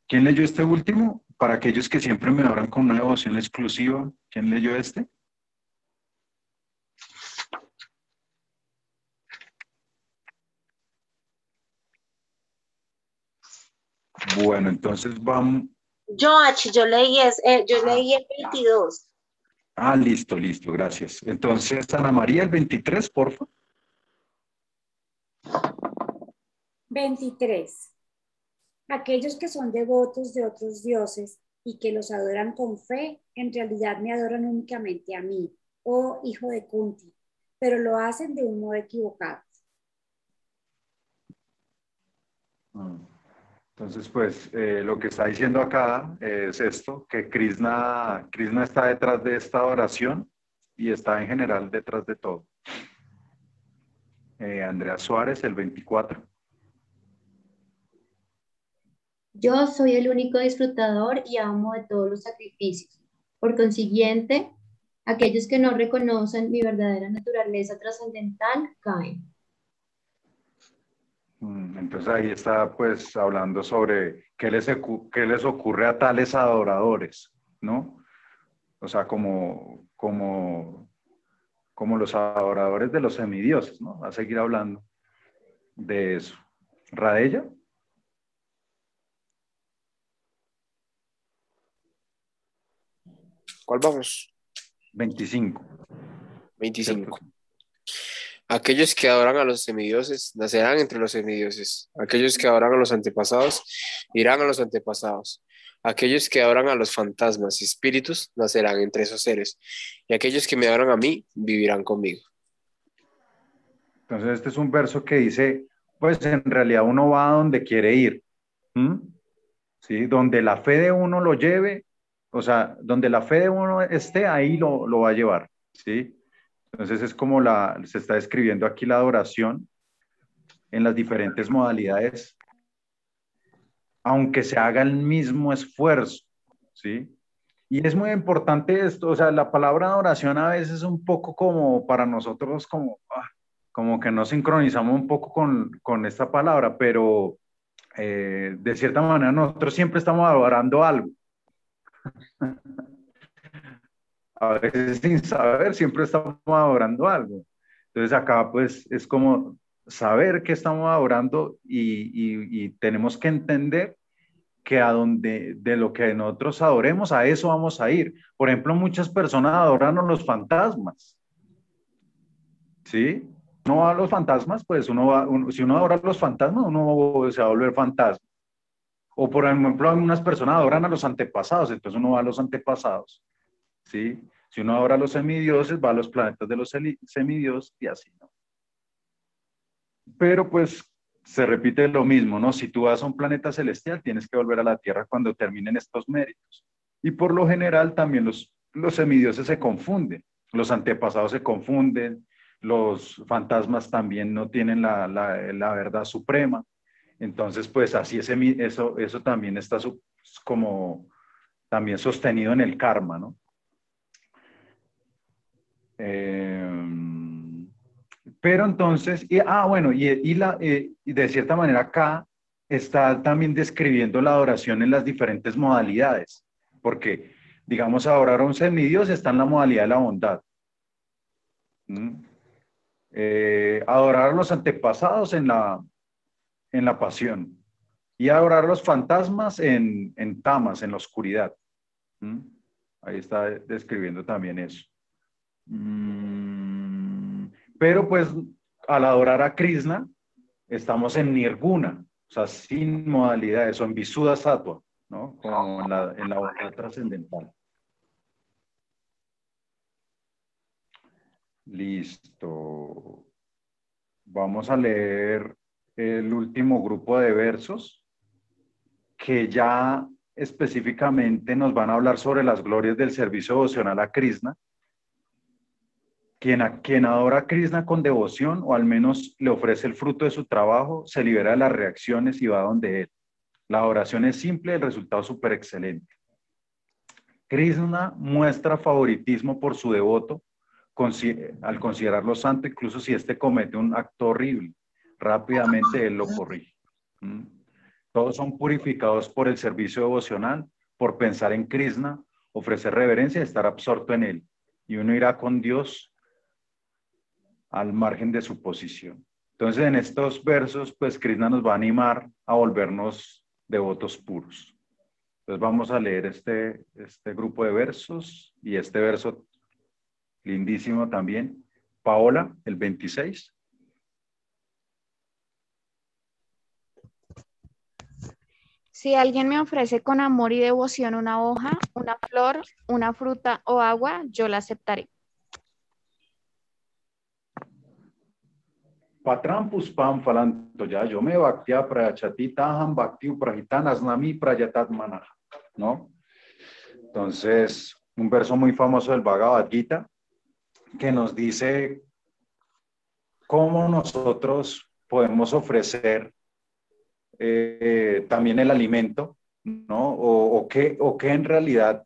¿Quién leyó este último? Para aquellos que siempre me hablan con una devoción exclusiva, ¿quién leyó este? Bueno, entonces vamos. Yo, yo leí, es, eh, yo leí el 22. Ah, listo, listo, gracias. Entonces, Ana María, el 23, por favor. 23. Aquellos que son devotos de otros dioses y que los adoran con fe, en realidad me adoran únicamente a mí, oh hijo de Kunti. pero lo hacen de un modo equivocado. Mm. Entonces, pues eh, lo que está diciendo acá es esto, que Krishna, Krishna está detrás de esta oración y está en general detrás de todo. Eh, Andrea Suárez, el 24. Yo soy el único disfrutador y amo de todos los sacrificios. Por consiguiente, aquellos que no reconocen mi verdadera naturaleza trascendental caen. Mm, Entonces ahí está pues hablando sobre qué les, qué les ocurre a tales adoradores, ¿no? O sea, como, como, como los adoradores de los semidioses, ¿no? Va a seguir hablando de eso. ¿Radella? ¿Cuál vamos? 25. 25. Aquellos que adoran a los semidioses nacerán entre los semidioses. Aquellos que adoran a los antepasados irán a los antepasados. Aquellos que adoran a los fantasmas y espíritus nacerán entre esos seres. Y aquellos que me adoran a mí vivirán conmigo. Entonces este es un verso que dice, pues en realidad uno va a donde quiere ir. ¿m? ¿Sí? Donde la fe de uno lo lleve, o sea, donde la fe de uno esté, ahí lo, lo va a llevar. ¿sí? Entonces es como la, se está describiendo aquí la adoración en las diferentes modalidades, aunque se haga el mismo esfuerzo, ¿sí? Y es muy importante esto, o sea, la palabra adoración a veces es un poco como para nosotros como, ah, como que no sincronizamos un poco con, con esta palabra, pero eh, de cierta manera nosotros siempre estamos adorando algo. a veces sin saber, siempre estamos adorando algo. Entonces acá pues es como saber que estamos adorando y, tenemos que entender que a donde de lo que nosotros adoremos, a eso vamos a ir. Por ejemplo, muchas personas adoran a los fantasmas. ¿Sí? No va a los fantasmas, pues uno uno- si uno adora a los fantasmas, uno se va a volver fantasma. O por ejemplo, algunas personas adoran a los antepasados, entonces uno va a los antepasados. ¿Sí? Si uno adora a los semidioses, va a los planetas de los semidioses y así, ¿no? Pero pues se repite lo mismo, ¿no? Si tú vas a un planeta celestial, tienes que volver a la Tierra cuando terminen estos méritos. Y por lo general también los, los semidioses se confunden, los antepasados se confunden, los fantasmas también no tienen la, la- verdad suprema. Entonces, pues así mi- eso, eso también está como también sostenido en el karma, ¿no? Em, pero entonces, y, ah, bueno, y, la, eh, de cierta manera acá está también describiendo la adoración en las diferentes modalidades, porque, digamos, adorar a un semidios está en la modalidad de la bondad. ¿Mm? Eh, adorar a los antepasados en la, en la pasión y adorar a los fantasmas en, en tamas, en la oscuridad. ¿Mm? Ahí está describiendo también eso. Mm, pero pues al adorar a Krishna, estamos en Nirguna, o sea, sin modalidades, o en Visuddha Sattva, ¿no? Como en la, en trascendental. Listo. Vamos a leer el último grupo de versos que ya específicamente nos van a hablar sobre las glorias del servicio devocional a Krishna. Quien, a, quien adora a Krishna con devoción o al menos le ofrece el fruto de su trabajo, se libera de las reacciones y va donde él. La oración es simple, el resultado súper excelente. Krishna muestra favoritismo por su devoto al considerarlo santo, incluso si éste comete un acto horrible. Rápidamente él lo corrige. ¿Mm? Todos son purificados por el servicio devocional, por pensar en Krishna, ofrecer reverencia y estar absorto en él. Y uno irá con Dios al margen de su posición. Entonces, en estos versos, pues Krishna nos va a animar a volvernos devotos puros. Entonces, vamos a leer este, este grupo de versos y este verso lindísimo también. Paola, el 26. Si alguien me ofrece con amor y devoción una hoja, una flor, una fruta o agua, yo la aceptaré. Patrampus pam falanto ya, yo me bhaktia prayachati taham bhaktiu prajitanas nami prayatat manaha, ¿no? Entonces, un verso muy famoso del Bhagavad Gita que nos dice cómo nosotros podemos ofrecer eh, también el alimento, ¿no? O, o, qué, o qué en realidad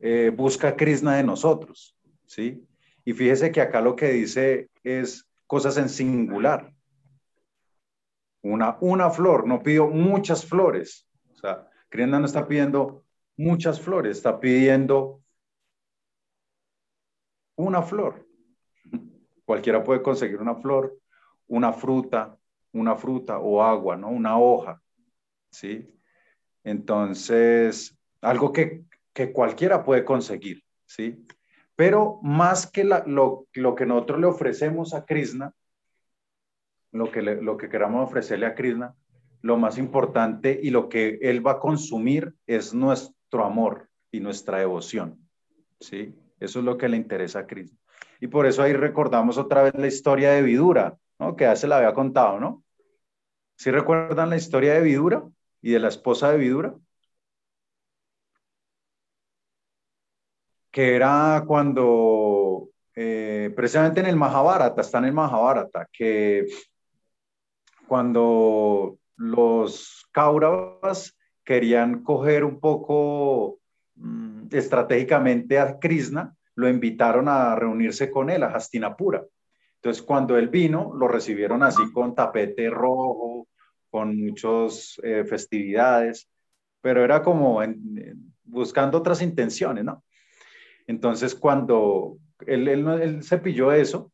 eh, busca Krishna de nosotros, ¿sí? Y fíjese que acá lo que dice es cosas en singular. Una, una flor, no pidió muchas flores. O sea, Krishna no está pidiendo muchas flores, está pidiendo una flor. Cualquiera puede conseguir una flor, una fruta, una fruta o agua, ¿no? Una hoja, ¿sí? Entonces, algo que, que cualquiera puede conseguir, ¿sí? Pero más que lo, lo, que nosotros le ofrecemos a Krishna, lo que, lo que queramos ofrecerle a Krishna, lo más importante y lo que él va a consumir es nuestro amor y nuestra devoción, ¿sí? Eso es lo que le interesa a Krishna. Y por eso ahí recordamos otra vez la historia de Vidura, ¿no? Que ya se la había contado, ¿no? ¿Sí recuerdan la historia de Vidura y de la esposa de Vidura? Que era cuando, eh, precisamente en el Mahabharata, está en el Mahabharata, que cuando los Kauravas querían coger un poco mmm, estratégicamente a Krishna, lo invitaron a reunirse con él a Hastinapura. Entonces, cuando él vino, lo recibieron así con tapete rojo, con muchas eh, festividades, pero era como buscando otras intenciones, ¿no? Entonces, cuando él, él, se eso,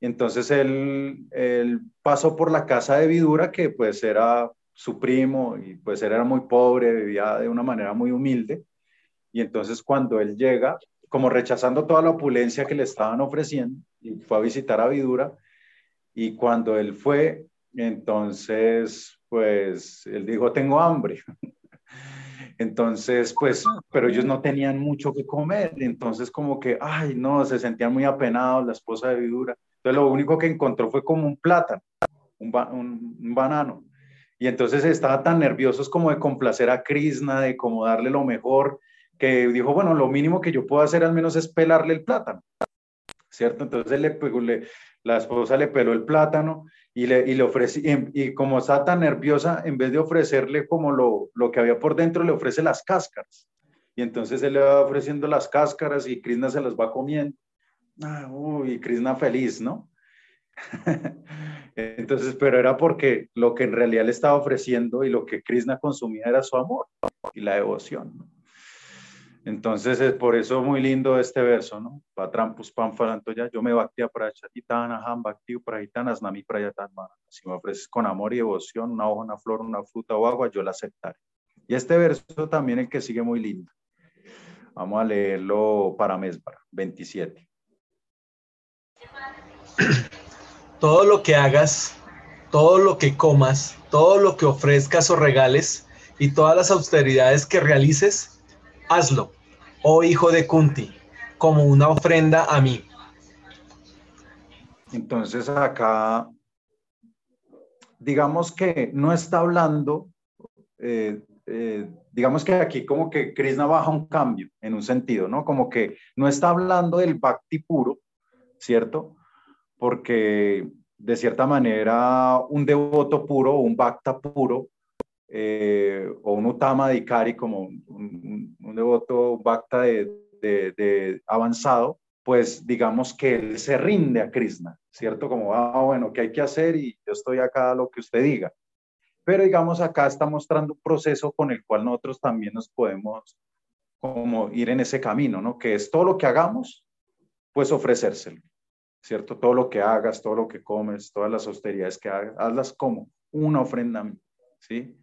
entonces él, él, pasó por la casa de Vidura, que pues era su primo y pues él era muy pobre, vivía de una manera muy humilde. Y entonces cuando él llega, como rechazando toda la opulencia que le estaban ofreciendo, y fue a visitar a Vidura, y cuando él fue, entonces, pues, él dijo, tengo hambre. Entonces, pues, pero ellos no tenían mucho que comer, entonces como que, ay, no, se sentían muy apenados, la esposa de Vidura. Entonces, lo único que encontró fue como un plátano, un, ba un, un banano. Y entonces estaba tan nerviosos como de complacer a Krishna, de como darle lo mejor, que dijo, bueno, lo mínimo que yo puedo hacer al menos es pelarle el plátano, ¿cierto? Entonces le, le, la esposa le peló el plátano y le, y le y, y, como está tan nerviosa, en vez de ofrecerle como lo, lo que había por dentro, le ofrece las cáscaras. Y entonces él le va ofreciendo las cáscaras y Krishna se las va comiendo. Ah, uy, Krishna feliz, ¿no? Entonces, pero era porque lo que en realidad le estaba ofreciendo y lo que Krishna consumía era su amor y la devoción. ¿no? Entonces es por eso muy lindo este verso, ¿no? Patrampus pam ya, yo me bhaktia prachatitana ham bhaktiu prajitanas nami prayatanmana. Si me ofreces con amor y devoción una hoja, una flor, una fruta o agua, yo la aceptaré. Y este verso también el que sigue muy lindo. Vamos a leerlo para Mesbar, 27. Todo lo que hagas, todo lo que comas, todo lo que ofrezcas o regales y todas las austeridades que realices, hazlo, oh hijo de Kunti, como una ofrenda a mí. Entonces acá, digamos que no está hablando, eh, eh, digamos que aquí como que Krishna baja un cambio en un sentido, ¿no? Como que no está hablando del bhakti puro, ¿cierto? Porque de cierta manera un devoto puro, un bhakta puro, eh, o un Utama Dikari como un, un, un devoto Bhakta de, de, de, avanzado, pues digamos que él se rinde a Krishna, ¿cierto? Como, ah, bueno, ¿qué hay que hacer? Y yo estoy acá a lo que usted diga. Pero digamos acá está mostrando un proceso con el cual nosotros también nos podemos como ir en ese camino, ¿no? Que es todo lo que hagamos, pues ofrecérselo, ¿cierto? Todo lo que hagas, todo lo que comes, todas las austeridades que hagas, hazlas como una ofrenda ¿sí?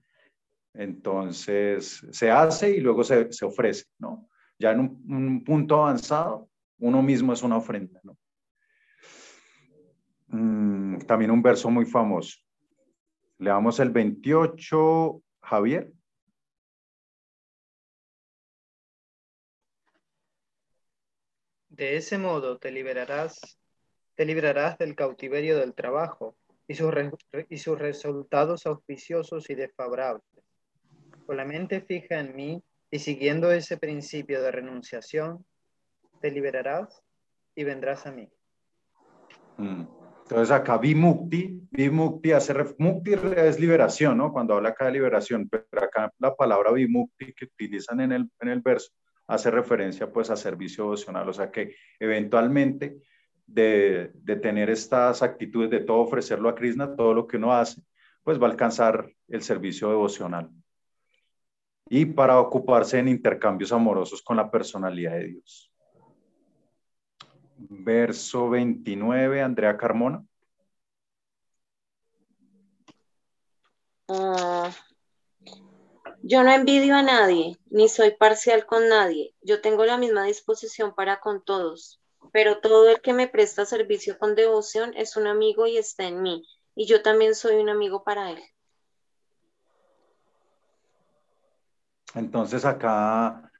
Entonces, se hace y luego se, se ofrece, ¿no? Ya en un, un, punto avanzado, uno mismo es una ofrenda, ¿no? Mm, también un verso muy famoso. Leamos el 28, Javier. De ese modo te liberarás, te librarás del cautiverio del trabajo y sus, y sus resultados auspiciosos y desfavorables. Con la mente fija en mí y siguiendo ese principio de renunciación, te liberarás y vendrás a mí. Mm. Entonces acá Vimukti, Vimukti hace, Mukti es liberación, ¿no? Cuando habla acá de liberación, pero acá la palabra Vimukti que utilizan en el, en el verso hace referencia pues a servicio devocional, o sea que eventualmente de, de tener estas actitudes de todo ofrecerlo a Krishna, todo lo que uno hace, pues va a alcanzar el servicio devocional. Y para ocuparse en intercambios amorosos con la personalidad de Dios. Verso 29, Andrea Carmona. Ah, yo no envidio a nadie, ni soy parcial con nadie. Yo tengo la misma disposición para con todos, pero todo el que me presta servicio con devoción es un amigo y está en mí, y yo también soy un amigo para él. Entonces acá,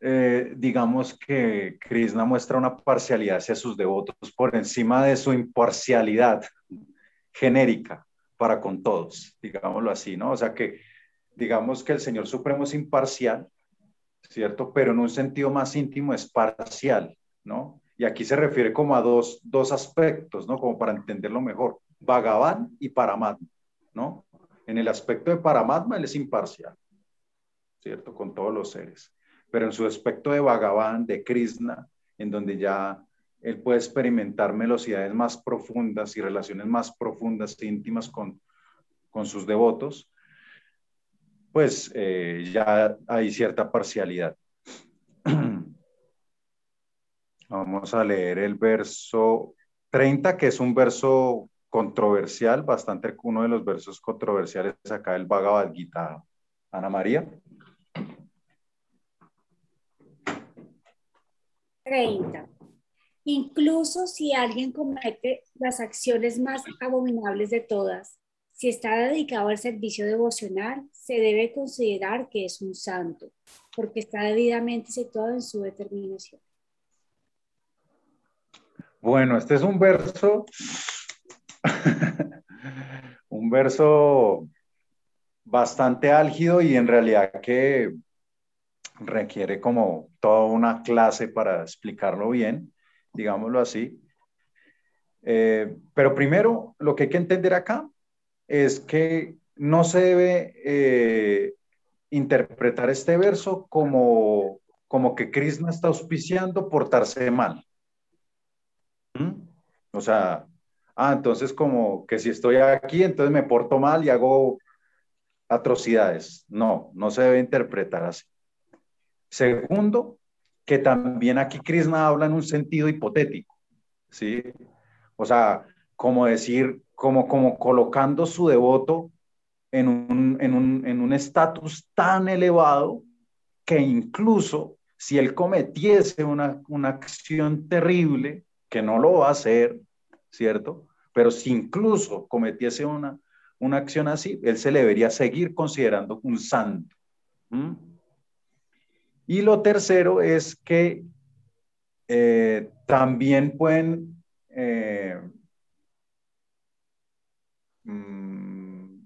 eh, digamos que Krishna muestra una parcialidad hacia sus devotos por encima de su imparcialidad genérica para con todos, digámoslo así, ¿no? O sea que digamos que el Señor Supremo es imparcial, ¿cierto? Pero en un sentido más íntimo es parcial, ¿no? Y aquí se refiere como a dos, dos aspectos, ¿no? Como para entenderlo mejor, Bhagavan y Paramatma, ¿no? En el aspecto de Paramatma él es imparcial, ¿cierto? Con todos los seres. Pero en su aspecto de Bhagavan, de Krishna, en donde ya él puede experimentar velocidades más profundas y relaciones más profundas e íntimas con, con sus devotos, pues eh, ya hay cierta parcialidad. Vamos a leer el verso 30, que es un verso controversial, bastante uno de los versos controversiales acá del Bhagavad Gita. Ana María. 30. Incluso si alguien comete las acciones más abominables de todas, si está dedicado al servicio devocional, se debe considerar que es un santo, porque está debidamente situado en su determinación. Bueno, este es un verso, un verso bastante álgido y en realidad que requiere como toda una clase para explicarlo bien, digámoslo así. Eh, pero primero, lo que hay que entender acá es que no se debe eh, interpretar este verso como, como que Krishna está auspiciando portarse mal. ¿Mm? O sea, ah, entonces como que si estoy aquí, entonces me porto mal y hago atrocidades. No, no se debe interpretar así. Segundo, que también aquí Krishna habla en un sentido hipotético, ¿sí? O sea, como decir, como, como colocando su devoto en un en un, en un estatus tan elevado que incluso si él cometiese una, una acción terrible, que no lo va a hacer, ¿cierto? Pero si incluso cometiese una, una acción así, él se le debería seguir considerando un santo. Y lo tercero es que eh, también pueden, eh, mm,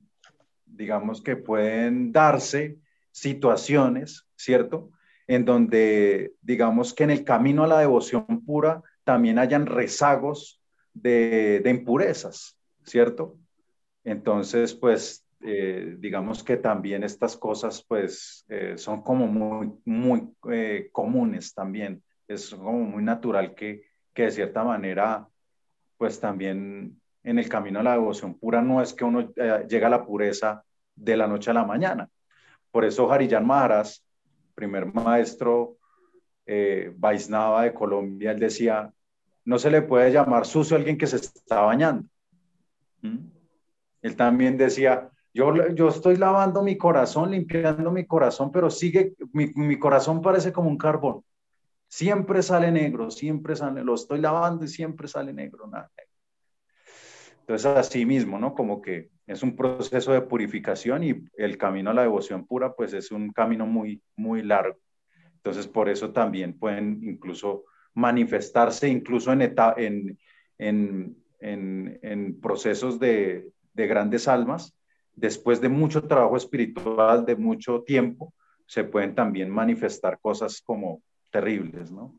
digamos que pueden darse situaciones, ¿cierto? En donde, digamos que en el camino a la devoción pura también hayan rezagos de, de impurezas, ¿cierto? Entonces, pues eh, digamos que también estas cosas pues eh, son como muy, muy eh, comunes también. Es como muy natural que, que de cierta manera pues también en el camino a la devoción pura no es que uno llega a la pureza de la noche a la mañana. Por eso Harijan Maharaj, primer maestro Vaisnava de Colombia, él decía, no se le puede llamar sucio a alguien que se está bañando. ¿Mm? Él también decía, yo, yo estoy lavando mi corazón, limpiando mi corazón, pero sigue, mi, mi, corazón parece como un carbón. Siempre sale negro, siempre sale, lo estoy lavando y siempre sale negro, nada. Entonces, así mismo, ¿no? Como que es un proceso de purificación y el camino a la devoción pura, pues es un camino muy, muy largo. Entonces, por eso también pueden incluso manifestarse, incluso en, en, en, en, procesos de, de grandes almas, después de mucho trabajo espiritual, de mucho tiempo, se pueden también manifestar cosas como terribles, ¿no?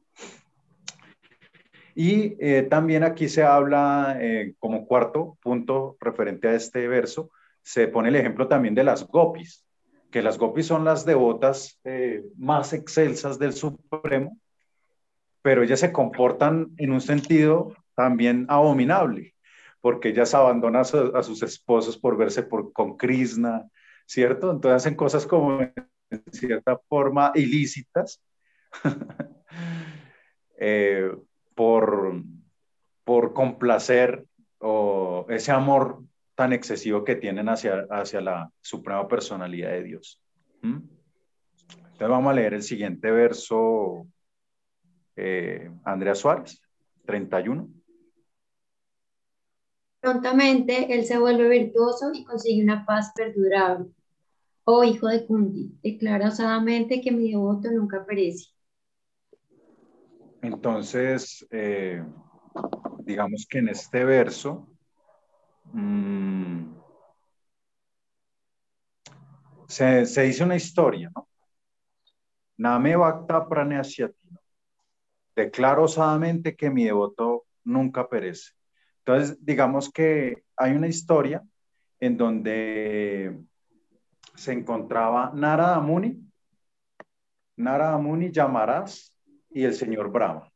Y eh, también aquí se habla, eh, como cuarto punto referente a este verso, se pone el ejemplo también de las gopis, que las gopis son las devotas eh, más excelsas del Supremo, pero ellas se comportan en un sentido también abominable, porque ellas abandonan a, sus esposos por verse con Krishna, ¿cierto? Entonces hacen cosas como en cierta forma ilícitas. eh, por, por complacer o ese amor tan excesivo que tienen hacia, hacia la suprema personalidad de Dios. ¿Mm? Entonces vamos a leer el siguiente verso, eh, Andrea Suárez, 31. Prontamente él se vuelve virtuoso y consigue una paz perdurable. Oh hijo de Kunti, declara osadamente que mi devoto nunca perece. Entonces, eh, digamos que en este verso, mmm, se, se, dice una historia, ¿no? Name Bhakta Praneasyatino. Declaro osadamente que mi devoto nunca perece. Entonces, digamos que hay una historia en donde se encontraba Narada Muni. Narada Muni llamarás y el señor Brahma.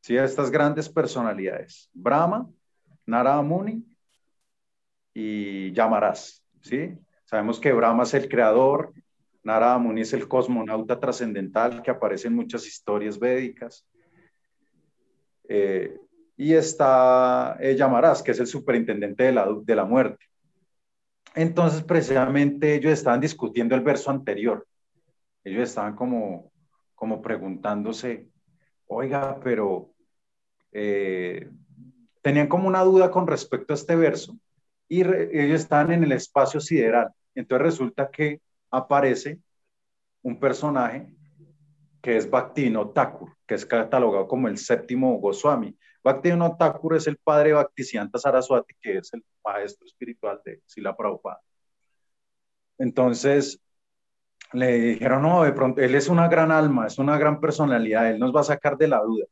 ¿Sí? Estas grandes personalidades. Brahma, Narada Muni y Yamarás. ¿sí? Sabemos que Brahma es el creador, Narada Muni es el cosmonauta trascendental que aparece en muchas historias védicas. Eh, y está eh, Yamarás, que es el superintendente de la, de la muerte. Entonces, precisamente ellos estaban discutiendo el verso anterior. Ellos estaban como como preguntándose, oiga, pero eh, tenían como una duda con respecto a este verso y ellos estaban en el espacio sideral. Entonces resulta que aparece un personaje que es Bhaktivino Thakur, que es catalogado como el séptimo Goswami. Bhaktivino Thakur es el padre Bhaktisiddhanta Saraswati, que es el maestro espiritual de Sila Prabhupada. Entonces, le dijeron, no, de pronto, él es una gran alma, es una gran personalidad, él nos va a sacar de la duda.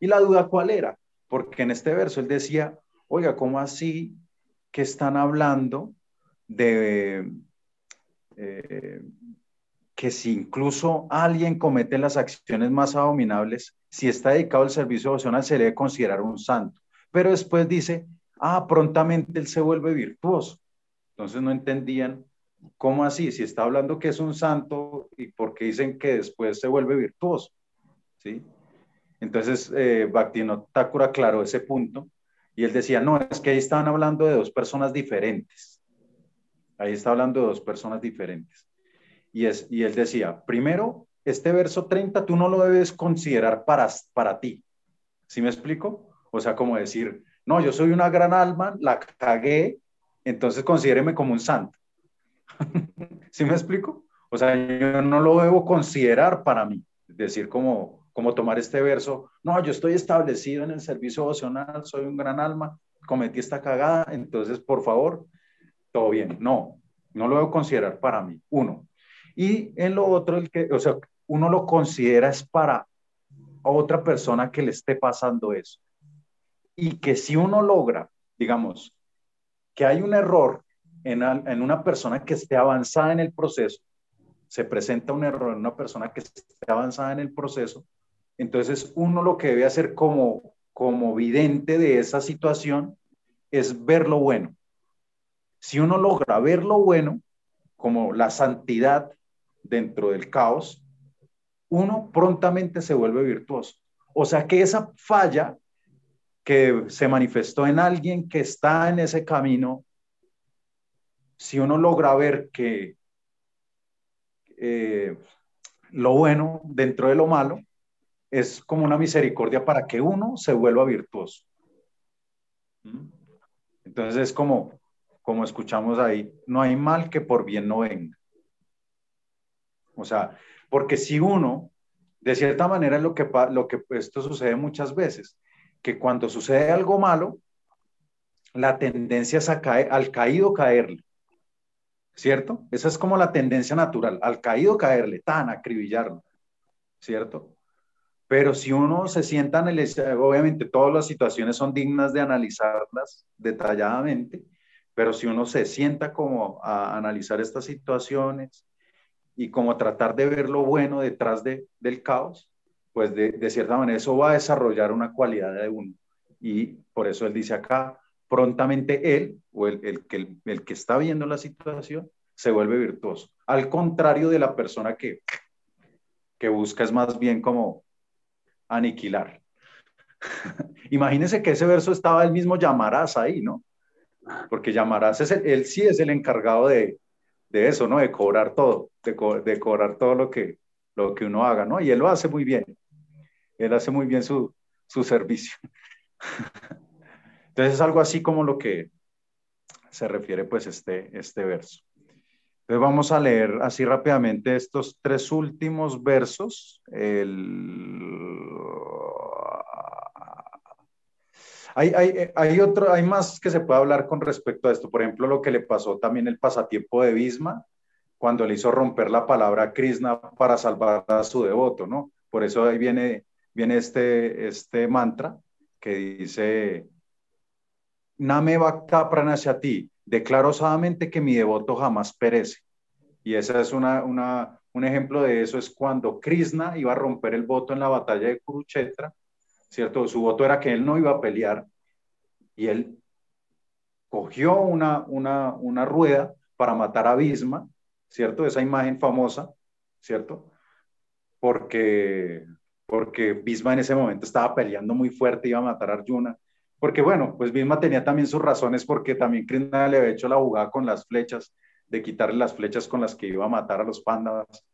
¿Y la duda cuál era? Porque en este verso él decía, oiga, ¿cómo así que están hablando de eh, que si incluso alguien comete las acciones más abominables, si está dedicado al servicio devocional, se debe considerar un santo? Pero después dice, ah, prontamente él se vuelve virtuoso. Entonces no entendían ¿Cómo así? Si está hablando que es un santo y porque dicen que después se vuelve virtuoso, ¿sí? Entonces, eh, Bhaktino Thakur aclaró ese punto y él decía, no, es que ahí estaban hablando de dos personas diferentes. Ahí está hablando de dos personas diferentes. Y, es, y él decía, primero, este verso 30 tú no lo debes considerar para, para ti. ¿Sí me explico? O sea, como decir, no, yo soy una gran alma, la cagué, entonces considéreme como un santo. ¿Sí me explico? O sea, yo no lo debo considerar para mí, decir como, como tomar este verso, no, yo estoy establecido en el servicio devocional, soy un gran alma, cometí esta cagada, entonces por favor, todo bien. No, no lo debo considerar para mí, uno. Y en lo otro, el que, o sea, uno lo considera es para otra persona que le esté pasando eso. Y que si uno logra, digamos, que hay un error en, una persona que esté avanzada en el proceso, se presenta un error en una persona que esté avanzada en el proceso, entonces uno lo que debe hacer como, como vidente de esa situación es ver lo bueno. Si uno logra ver lo bueno, como la santidad dentro del caos, uno prontamente se vuelve virtuoso. O sea que esa falla que se manifestó en alguien que está en ese camino si uno logra ver que eh, lo bueno dentro de lo malo es como una misericordia para que uno se vuelva virtuoso. Entonces es como, como escuchamos ahí, no hay mal que por bien no venga. O sea, porque si uno, de cierta manera, lo que, lo que esto sucede muchas veces, que cuando sucede algo malo, la tendencia es a caer, al caído caerle, ¿cierto? Esa es como la tendencia natural, al caído caerle, tan acribillarlo, ¿cierto? Pero si uno se sienta en el, obviamente todas las situaciones son dignas de analizarlas detalladamente, pero si uno se sienta como a analizar estas situaciones y como tratar de ver lo bueno detrás de, del caos, pues de, de cierta manera eso va a desarrollar una cualidad de uno. Y por eso él dice acá, prontamente él o el, el, el, el que está viendo la situación se vuelve virtuoso. Al contrario de la persona que, que busca es más bien como aniquilar. Imagínense que ese verso estaba el mismo llamarás ahí, ¿no? Porque llamarás, es el, él sí es el encargado de, de eso, ¿no? De cobrar todo, de, co de, cobrar todo lo que, lo que uno haga, ¿no? Y él lo hace muy bien. Él hace muy bien su, su servicio. Entonces es algo así como lo que se refiere pues este, este verso. Entonces vamos a leer así rápidamente estos tres últimos versos. El... Hay, hay, hay, otro, hay más que se puede hablar con respecto a esto. Por ejemplo, lo que le pasó también el pasatiempo de Bisma, cuando le hizo romper la palabra Krishna para salvar a su devoto, ¿no? Por eso ahí viene, viene este, este mantra que dice, Name Bhakta Pranashati, declaro osadamente que mi devoto jamás perece. Y ese es una, una, un ejemplo de eso, es cuando Krishna iba a romper el voto en la batalla de Kurukshetra, ¿cierto? Su voto era que él no iba a pelear y él cogió una, una, una rueda para matar a Bhisma, ¿cierto? Esa imagen famosa, ¿cierto? Porque, porque Bhisma en ese momento estaba peleando muy fuerte, iba a matar a Arjuna. Porque bueno, pues Bhisma tenía también sus razones porque también Krishna le había hecho la jugada con las flechas, de quitarle las flechas con las que iba a matar a los pándavas.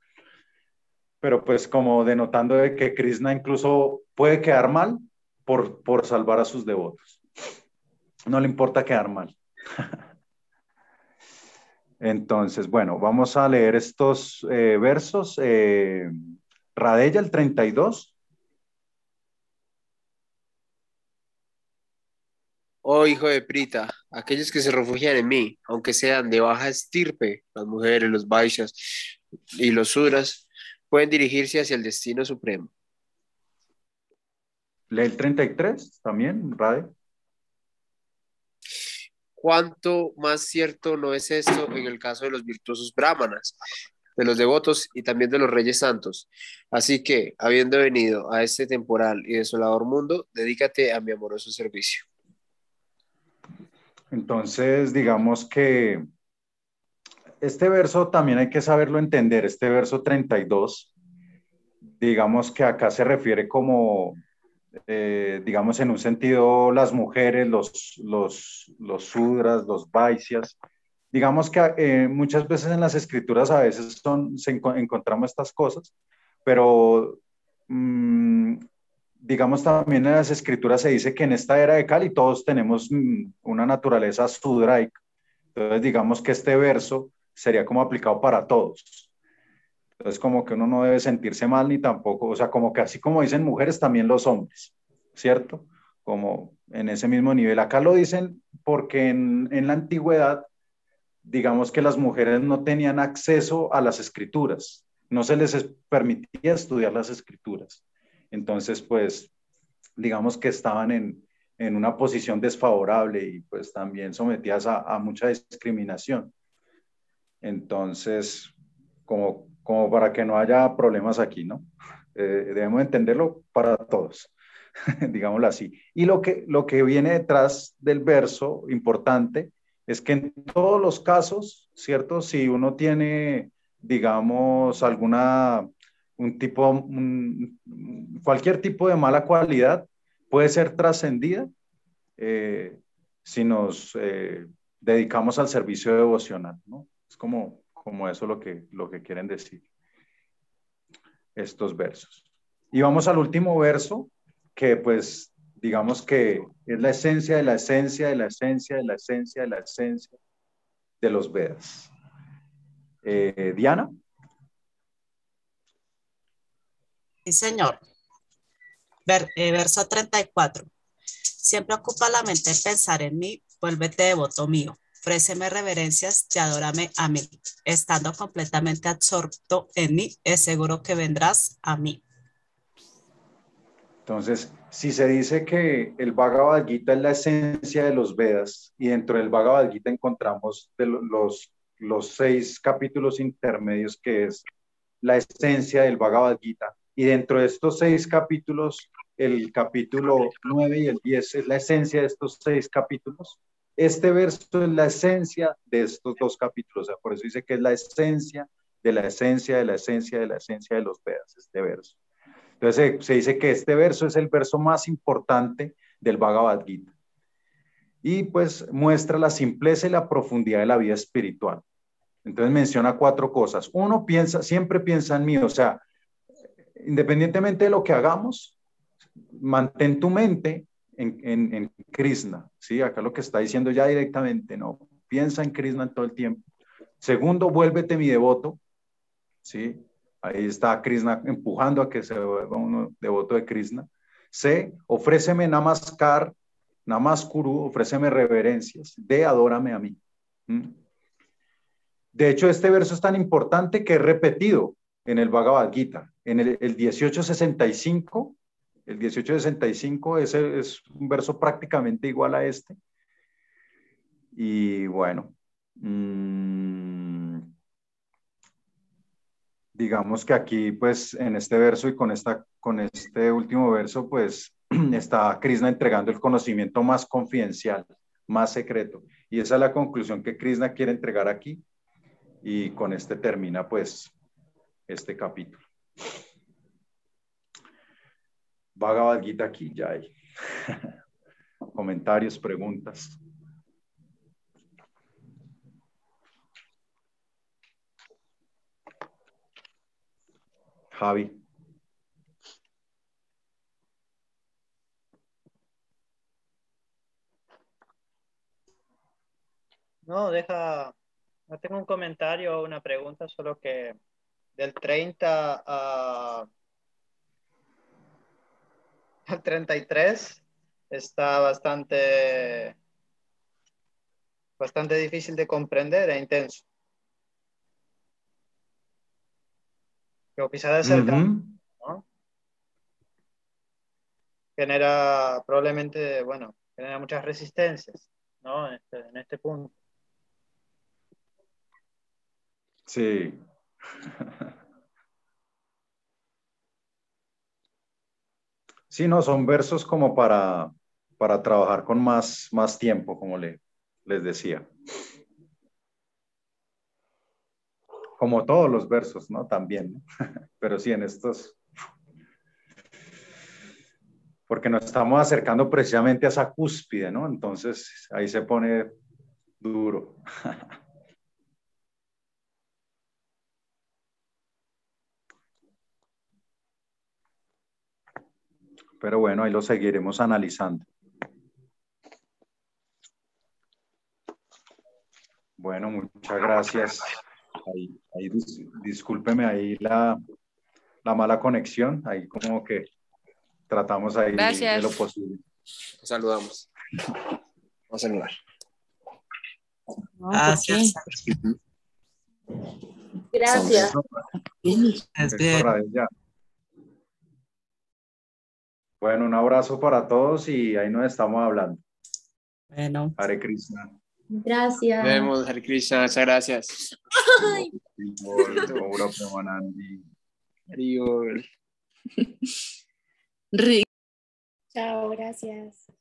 Pero pues como denotando de que Krishna incluso puede quedar mal por, por salvar a sus devotos. No le importa quedar mal. Entonces, bueno, vamos a leer estos eh, versos. Eh, Radella, el 32. Oh hijo de Prita, aquellos que se refugian en mí, aunque sean de baja estirpe, las mujeres, los baixas y los sudras, pueden dirigirse hacia el destino supremo. Lee el 33 también, Rade. ¿Cuánto más cierto no es esto en el caso de los virtuosos brahmanas, de los devotos y también de los reyes santos? Así que, habiendo venido a este temporal y desolador mundo, dedícate a mi amoroso servicio. Entonces, digamos que este verso también hay que saberlo entender, este verso 32, digamos que acá se refiere como, eh, digamos en un sentido, las mujeres, los, los, los sudras, los vaisias, digamos que eh, muchas veces en las escrituras a veces son, se enco encontramos estas cosas, pero mmm, digamos también en las escrituras se dice que en esta era de Cali todos tenemos mm, una naturaleza sudraica. Entonces digamos que este verso sería como aplicado para todos. Entonces como que uno no debe sentirse mal ni tampoco, o sea, como que así como dicen mujeres, también los hombres, ¿cierto? Como en ese mismo nivel. Acá lo dicen porque en, en la antigüedad, digamos que las mujeres no tenían acceso a las escrituras, no se les permitía estudiar las escrituras. Entonces, pues, digamos que estaban en, en una posición desfavorable y pues también sometidas a, a mucha discriminación. Entonces, como, como para que no haya problemas aquí, ¿no? Eh, debemos entenderlo para todos, digámoslo así. Y lo que, lo que viene detrás del verso importante es que en todos los casos, ¿cierto? Si uno tiene, digamos, alguna un tipo, cualquier tipo de mala cualidad puede ser trascendida eh, si nos eh, dedicamos al servicio devocional, ¿no? Es como, como eso lo que, lo que quieren decir estos versos. Y vamos al último verso, que pues digamos que es la esencia de la esencia de la esencia de la esencia de la esencia de los Vedas. Eh, Diana. Sí, señor. Ver, eh, verso 34. Siempre ocupa la mente pensar en mí, vuélvete devoto mío. Ofréceme reverencias y adórame a mí. Estando completamente absorto en mí, es seguro que vendrás a mí. Entonces, si se dice que el Bhagavad Gita es la esencia de los Vedas y dentro del Bhagavad Gita encontramos los, los seis capítulos intermedios que es la esencia del Bhagavad Gita y dentro de estos seis capítulos, el capítulo 9 y el 10 es la esencia de estos seis capítulos. Este verso es la esencia de estos dos capítulos, o sea, por eso dice que es la esencia de la esencia de la esencia de la esencia de los Vedas, este verso. Entonces se, se dice que este verso es el verso más importante del Bhagavad Gita. Y pues muestra la simpleza y la profundidad de la vida espiritual. Entonces menciona cuatro cosas. Uno piensa, siempre piensa en mí, o sea, independientemente de lo que hagamos, mantén tu mente en, en, en Krishna. ¿sí? Acá lo que está diciendo ya directamente, no, piensa en Krishna todo el tiempo. Segundo, vuélvete mi devoto. ¿sí? Ahí está Krishna empujando a que se vuelva uno devoto de Krishna. C, ofréceme namaskar, namaskuru, ofréceme reverencias. D, adórame a mí. De hecho, este verso es tan importante que es repetido en el Bhagavad Gita. En el, el 1865, el 1865 es, es un verso prácticamente igual a este. Y bueno, mmm, digamos que aquí, pues, en este verso y con, esta, con este último verso, pues, está Krishna entregando el conocimiento más confidencial, más secreto. Y esa es la conclusión que Krishna quiere entregar aquí. Y con este termina, pues, este capítulo. Bhagavad Gita aquí ya hay. Comentarios, preguntas. Javi. No, deja, no tengo un comentario o una pregunta, solo que del 30 a, 33 está bastante, bastante difícil de comprender e intenso. Pero quizás de cerca, Ujú. ¿no? Genera probablemente, bueno, genera muchas resistencias, ¿no? En este, en este punto. Sí. Sí, no, son versos como para, para trabajar con más, más tiempo, como le, les decía. Como todos los versos, ¿no? También, ¿no? Pero sí, en estos, porque nos estamos acercando precisamente a esa cúspide, ¿no? Entonces ahí se pone duro. Pero bueno, ahí lo seguiremos analizando. Bueno, muchas gracias. Ahí, ahí dis- discúlpeme ahí la, la mala conexión, ahí como que tratamos ahí Gracias. de lo posible. Nos saludamos. Vamos a saludar. Gracias. Gracias. Es Esto bien. radio ya. Bueno, un abrazo para todos y ahí nos estamos hablando. Bueno. Hare Krishna. Gracias. Nos vemos, Hare Krishna. Muchas gracias. Ariol. Chao, gracias.